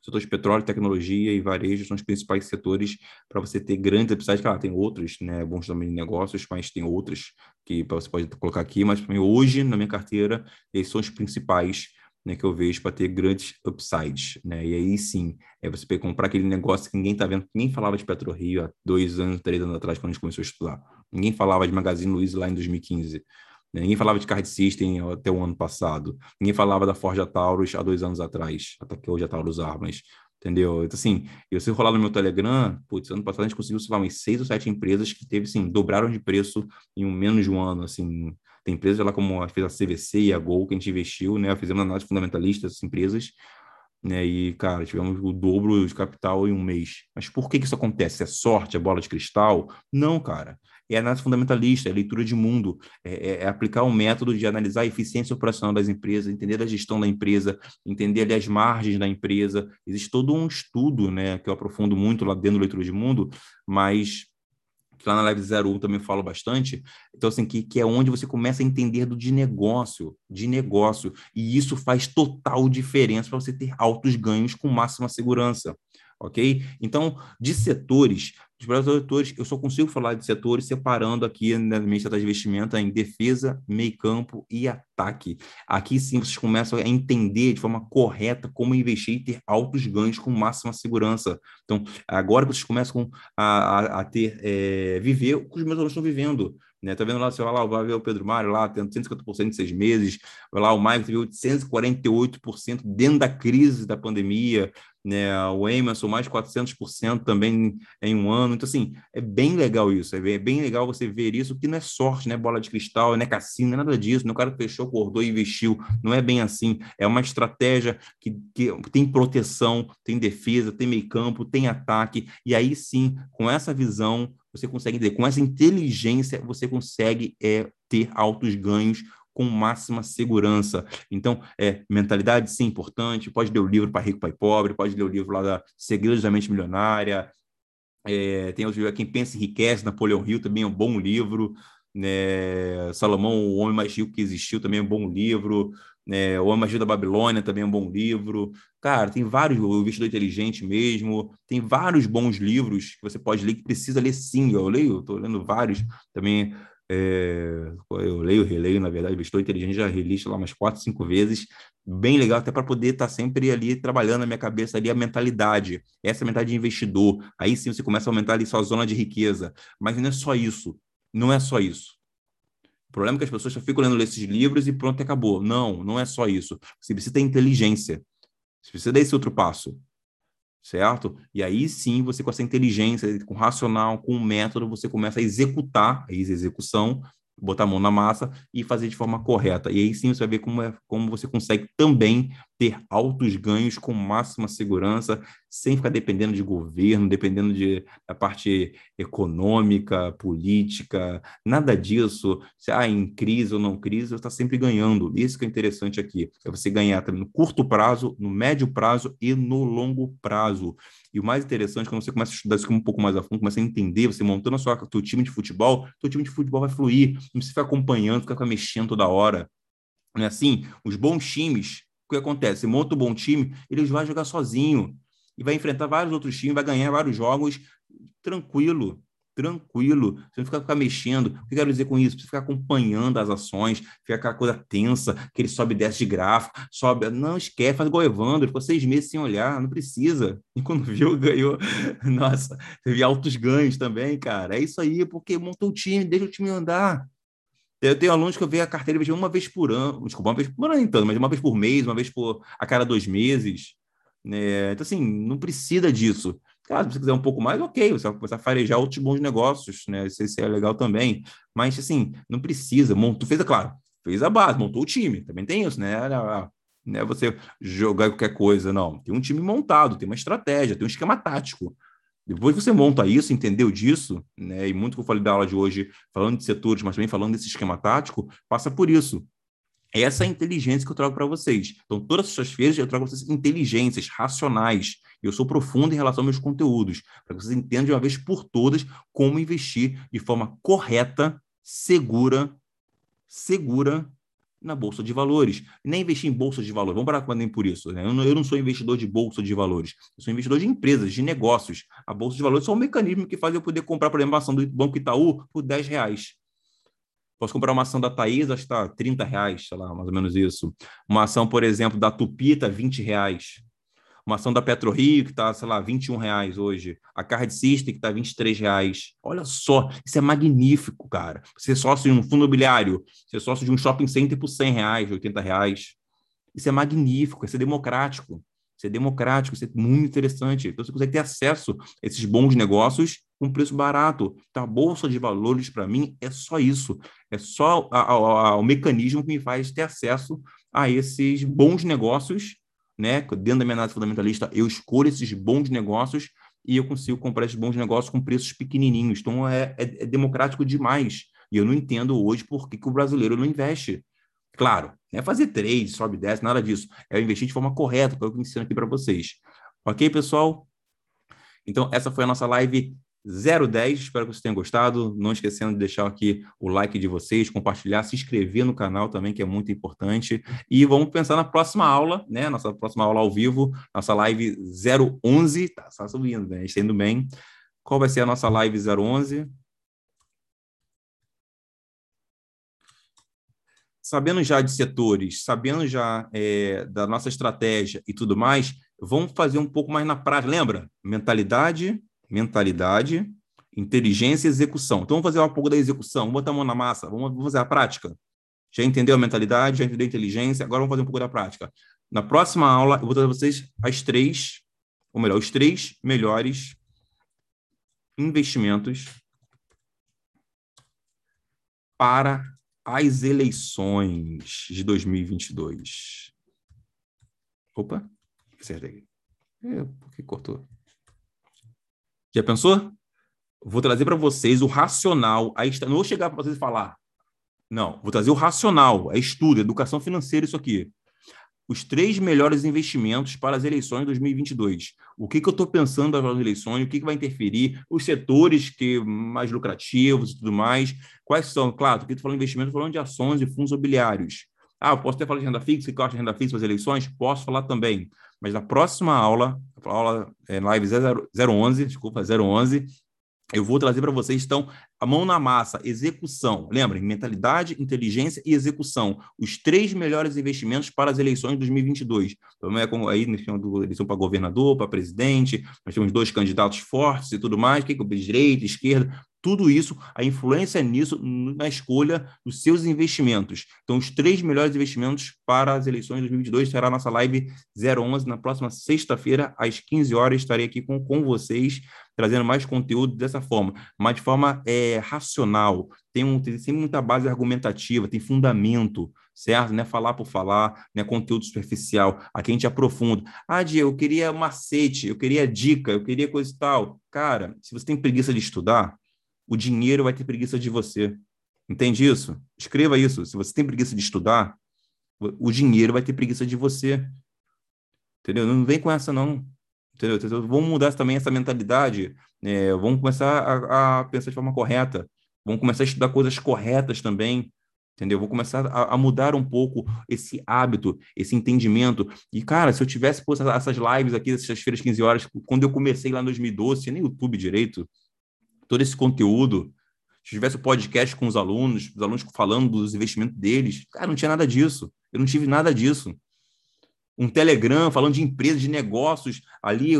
setores de petróleo, tecnologia e varejo são os principais setores para você ter grandes upsides. Claro, tem outros, né, bons também negócios, mas tem outros que você pode colocar aqui. Mas para mim, hoje, na minha carteira, esses são os principais né, que eu vejo para ter grandes upsides. Né? E aí sim, é você comprar aquele negócio que ninguém está vendo. Ninguém falava de PetroRio há dois anos, três anos atrás, quando a gente começou a estudar. Ninguém falava de Magazine Luiza lá em 2015. Ninguém falava de Card System até o ano passado. Ninguém falava da Forja Taurus há dois anos atrás, até que hoje é Taurus Armas. Entendeu? Então, assim, eu se rolar no meu Telegram, putz, ano passado a gente conseguiu salvar umas seis ou sete empresas que teve, assim, dobraram de preço em um menos de um ano, assim. Tem empresas lá como a, fez a CVC e a Gol que a gente investiu, né? Fizemos análise fundamentalista dessas empresas, né? E, cara, tivemos o dobro de capital em um mês. Mas por que, que isso acontece? É sorte? É bola de cristal? Não, cara é análise fundamentalista, é leitura de mundo, é, é, é aplicar um método de analisar a eficiência operacional das empresas, entender a gestão da empresa, entender ali as margens da empresa. Existe todo um estudo, né, que eu aprofundo muito lá dentro do leitura de mundo, mas que lá na Live 01 também falo bastante. Então, assim, que, que é onde você começa a entender do de negócio, de negócio. E isso faz total diferença para você ter altos ganhos com máxima segurança ok? Então, de setores, os próprios setores, eu só consigo falar de setores separando aqui na minha estratégia de investimento em defesa, meio campo e ataque. Aqui sim vocês começam a entender de forma correta como investir e ter altos ganhos com máxima segurança. Então, agora que vocês começam a, a, a ter, é, viver o que os meus alunos estão vivendo. Né? Tá vendo lá, você vai lá, vai ver o Pedro Mário lá, tendo 150% em seis meses, vai lá, o Maicon teve 848% dentro da crise da pandemia, né? O Emerson mais 400% também em um ano. Então, assim, é bem legal isso. É bem, é bem legal você ver isso, que não é sorte, né? Bola de cristal, não é cassino, não é nada disso. Não é o cara fechou, acordou e investiu. Não é bem assim. É uma estratégia que, que tem proteção, tem defesa, tem meio campo, tem ataque. E aí sim, com essa visão, você consegue ter, com essa inteligência, você consegue é, ter altos ganhos com máxima segurança. Então, é, mentalidade, sim, importante. Pode ler o livro para rico, pai pobre, pode ler o livro lá da Segredos da Mente Milionária. É, tem outro livro, Quem Pensa Enriquece, Napoleão Hill, também é um bom livro. Né? Salomão, o Homem Mais Rico que Existiu, também é um bom livro. Né? O Rico da Babilônia, também é um bom livro. Cara, tem vários, o Investidor Inteligente mesmo, tem vários bons livros que você pode ler, que precisa ler sim. Eu leio, estou lendo vários também. É, eu leio, releio, na verdade, Estou Inteligente, já reli lá umas quatro, cinco vezes. Bem legal, até para poder estar tá sempre ali trabalhando na minha cabeça ali a mentalidade. Essa é mentalidade de investidor. Aí sim você começa a aumentar ali sua zona de riqueza. Mas não é só isso. Não é só isso. O problema é que as pessoas só ficam lendo esses livros e pronto, acabou. Não, não é só isso. Você precisa ter inteligência. Você precisa dar esse outro passo certo? E aí sim, você com essa inteligência, com racional, com um método, você começa a executar, a execução, botar a mão na massa e fazer de forma correta. E aí sim você vai ver como, é, como você consegue também ter altos ganhos com máxima segurança, sem ficar dependendo de governo, dependendo de, da parte econômica, política, nada disso. Se ah, em crise ou não crise, você está sempre ganhando. Isso que é interessante aqui, é você ganhar também no curto prazo, no médio prazo e no longo prazo. E o mais interessante, quando você começa a estudar isso um pouco mais a fundo, começa a entender, você montando sua, teu time de futebol, teu time de futebol vai fluir, não precisa ficar acompanhando, ficar mexendo toda hora. Não é assim? Os bons times o que acontece? Você monta um bom time, ele vai jogar sozinho e vai enfrentar vários outros times, vai ganhar vários jogos tranquilo, tranquilo. Você não fica, ficar mexendo. O que eu quero dizer com isso? Você ficar acompanhando as ações, fica aquela coisa tensa, que ele sobe e desce de gráfico, sobe. Não esquece, faz igual o Evandro, ficou seis meses sem olhar, não precisa. E quando viu, ganhou. Nossa, teve altos ganhos também, cara. É isso aí, porque montou o time, deixa o time andar. Eu tenho alunos que eu vejo a carteira uma vez por ano, desculpa, uma vez por ano, então, mas uma vez por mês, uma vez por a cada dois meses. Né? Então, assim, não precisa disso. Claro, se você quiser um pouco mais, ok, você vai farejar outros bons negócios, né? Isso, isso é legal também. Mas, assim, não precisa. Montou, fez, é claro, fez a base, montou o time. Também tem isso, né? Não é você jogar qualquer coisa, não. Tem um time montado, tem uma estratégia, tem um esquema tático. Depois você monta isso, entendeu disso, né? E muito que eu falei da aula de hoje, falando de setores, mas também falando desse esquema tático, passa por isso. Essa é a inteligência que eu trago para vocês. Então, todas as feiras eu trago para vocês inteligências, racionais. Eu sou profundo em relação aos meus conteúdos, para que vocês entendam de uma vez por todas como investir de forma correta, segura segura na bolsa de valores. Nem investir em bolsa de valores. Vamos parar nem por isso. Né? Eu, não, eu, não, sou investidor de bolsa de valores. Eu sou investidor de empresas, de negócios. A bolsa de valores é só um mecanismo que faz eu poder comprar, por exemplo, uma ação do Banco Itaú por 10 reais. Posso comprar uma ação da Thaís, acho que está 30 reais, sei lá, mais ou menos isso. Uma ação, por exemplo, da Tupita, 20 reais. Uma ação da PetroRio, que está, sei lá, 21 reais hoje. A Card System, que está 23 reais. Olha só, isso é magnífico, cara. Ser sócio de um fundo imobiliário, ser sócio de um shopping center por 100 reais, 80 reais. Isso é magnífico, isso é democrático. É democrático, é muito interessante. Então, você consegue ter acesso a esses bons negócios com preço barato. Então, a Bolsa de Valores, para mim, é só isso. É só a, a, a, o mecanismo que me faz ter acesso a esses bons negócios né? Dentro da minha análise fundamentalista, eu escolho esses bons negócios e eu consigo comprar esses bons negócios com preços pequenininhos. Então, é, é, é democrático demais. E eu não entendo hoje por que, que o brasileiro não investe. Claro, não é fazer trade, sobe, desce, nada disso. É investir de forma correta, que é o que eu ensino aqui para vocês. Ok, pessoal? Então, essa foi a nossa live 010. Espero que vocês tenham gostado. Não esquecendo de deixar aqui o like de vocês, compartilhar, se inscrever no canal também, que é muito importante. E vamos pensar na próxima aula, né? Nossa próxima aula ao vivo, nossa live 011. Tá, tá subindo, né? Está indo bem. Qual vai ser a nossa live 011? Sabendo já de setores, sabendo já é, da nossa estratégia e tudo mais, vamos fazer um pouco mais na prática. Lembra? Mentalidade, mentalidade, inteligência e execução. Então, vamos fazer um pouco da execução, vamos botar a mão na massa, vamos, fazer a prática. Já entendeu a mentalidade, já entendeu a inteligência, agora vamos fazer um pouco da prática. Na próxima aula, eu vou trazer vocês as três, ou melhor, os três melhores investimentos para as eleições de 2022. Opa, acertei. É, por que cortou? Já pensou? Vou trazer para vocês o racional. Aí não vou chegar para vocês e falar. Não, vou trazer o racional, é estudo, educação financeira, isso aqui. Os três melhores investimentos para as eleições de 2022. O que, que eu estou pensando nas eleições, o que, que vai interferir, os setores que mais lucrativos e tudo mais. Quais são? Claro, aqui estou falando de investimento, falando de ações e fundos imobiliários. Ah, eu posso até falar de renda fixa, o que eu acho de renda fixa para as eleições? Posso falar também. Mas na próxima aula, aula é, live 011, desculpa, 011, eu vou trazer para vocês, então, a mão na massa, execução. Lembrem, mentalidade, inteligência e execução. Os três melhores investimentos para as eleições de 2022. Então, é como aí, no eleição para governador, para presidente, nós temos dois candidatos fortes e tudo mais, que é direita, esquerda, tudo isso, a influência nisso na escolha dos seus investimentos. Então, os três melhores investimentos para as eleições de 2022 será a nossa live 011 na próxima sexta-feira, às 15 horas. Estarei aqui com, com vocês, trazendo mais conteúdo dessa forma, mas de forma é, racional. Tem, um, tem muita base argumentativa, tem fundamento, certo? Não é falar por falar, não é conteúdo superficial. Aqui a gente aprofunda. Ah, Diego, eu queria macete, eu queria dica, eu queria coisa e tal. Cara, se você tem preguiça de estudar, o dinheiro vai ter preguiça de você. Entende isso? Escreva isso. Se você tem preguiça de estudar, o dinheiro vai ter preguiça de você. Entendeu? Não vem com essa, não. Entendeu? Então, vamos mudar também essa mentalidade. É, vamos começar a, a, pensar de forma correta. Vamos começar a estudar coisas corretas também. Entendeu? Vou começar a, a mudar um pouco esse hábito, esse entendimento. E, cara, se eu tivesse pô, essas lives aqui, essas feiras 15 horas, quando eu comecei lá em 2012, tinha nem YouTube direito todo esse conteúdo, se tivesse o podcast com os alunos, os alunos falando dos investimentos deles, cara, não tinha nada disso. Eu não tive nada disso. Um Telegram falando de empresas, de negócios, ali,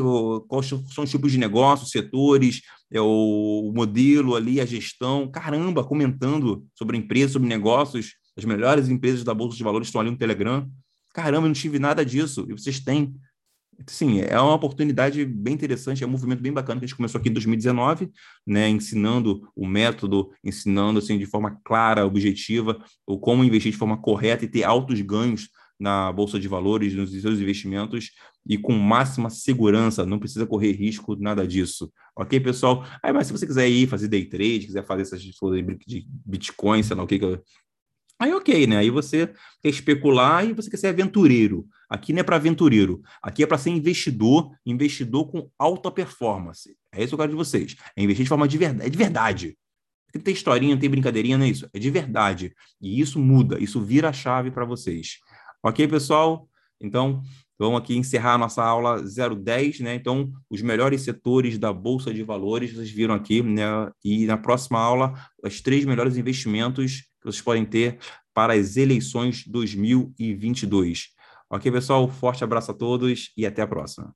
quais são os tipos de negócios, setores, é, o modelo ali, a gestão. Caramba, comentando sobre empresas, sobre negócios. As melhores empresas da Bolsa de Valores estão ali no Telegram. Caramba, eu não tive nada disso. E vocês têm. Sim, é uma oportunidade bem interessante, é um movimento bem bacana que a gente começou aqui em 2019, né, ensinando o método, ensinando assim de forma clara, objetiva, o como investir de forma correta e ter altos ganhos na bolsa de valores, nos seus investimentos e com máxima segurança, não precisa correr risco, nada disso. Ok, pessoal? Aí, mas se você quiser ir fazer day trade, quiser fazer essas de Bitcoin, sei lá o que, que Aí, ok, né? Aí você quer especular e você quer ser aventureiro. Aqui não é para aventureiro. Aqui é para ser investidor, investidor com alta performance. É isso que eu quero de vocês. É investir de forma de verdade. É de verdade. Porque tem historinha, não tem brincadeirinha, não é isso. É de verdade. E isso muda, isso vira a chave para vocês. Ok, pessoal? Então, vamos aqui encerrar a nossa aula 010, né? Então, os melhores setores da Bolsa de Valores, vocês viram aqui, né? E na próxima aula, os três melhores investimentos que vocês podem ter para as eleições 2022. Ok, pessoal? Forte abraço a todos e até a próxima.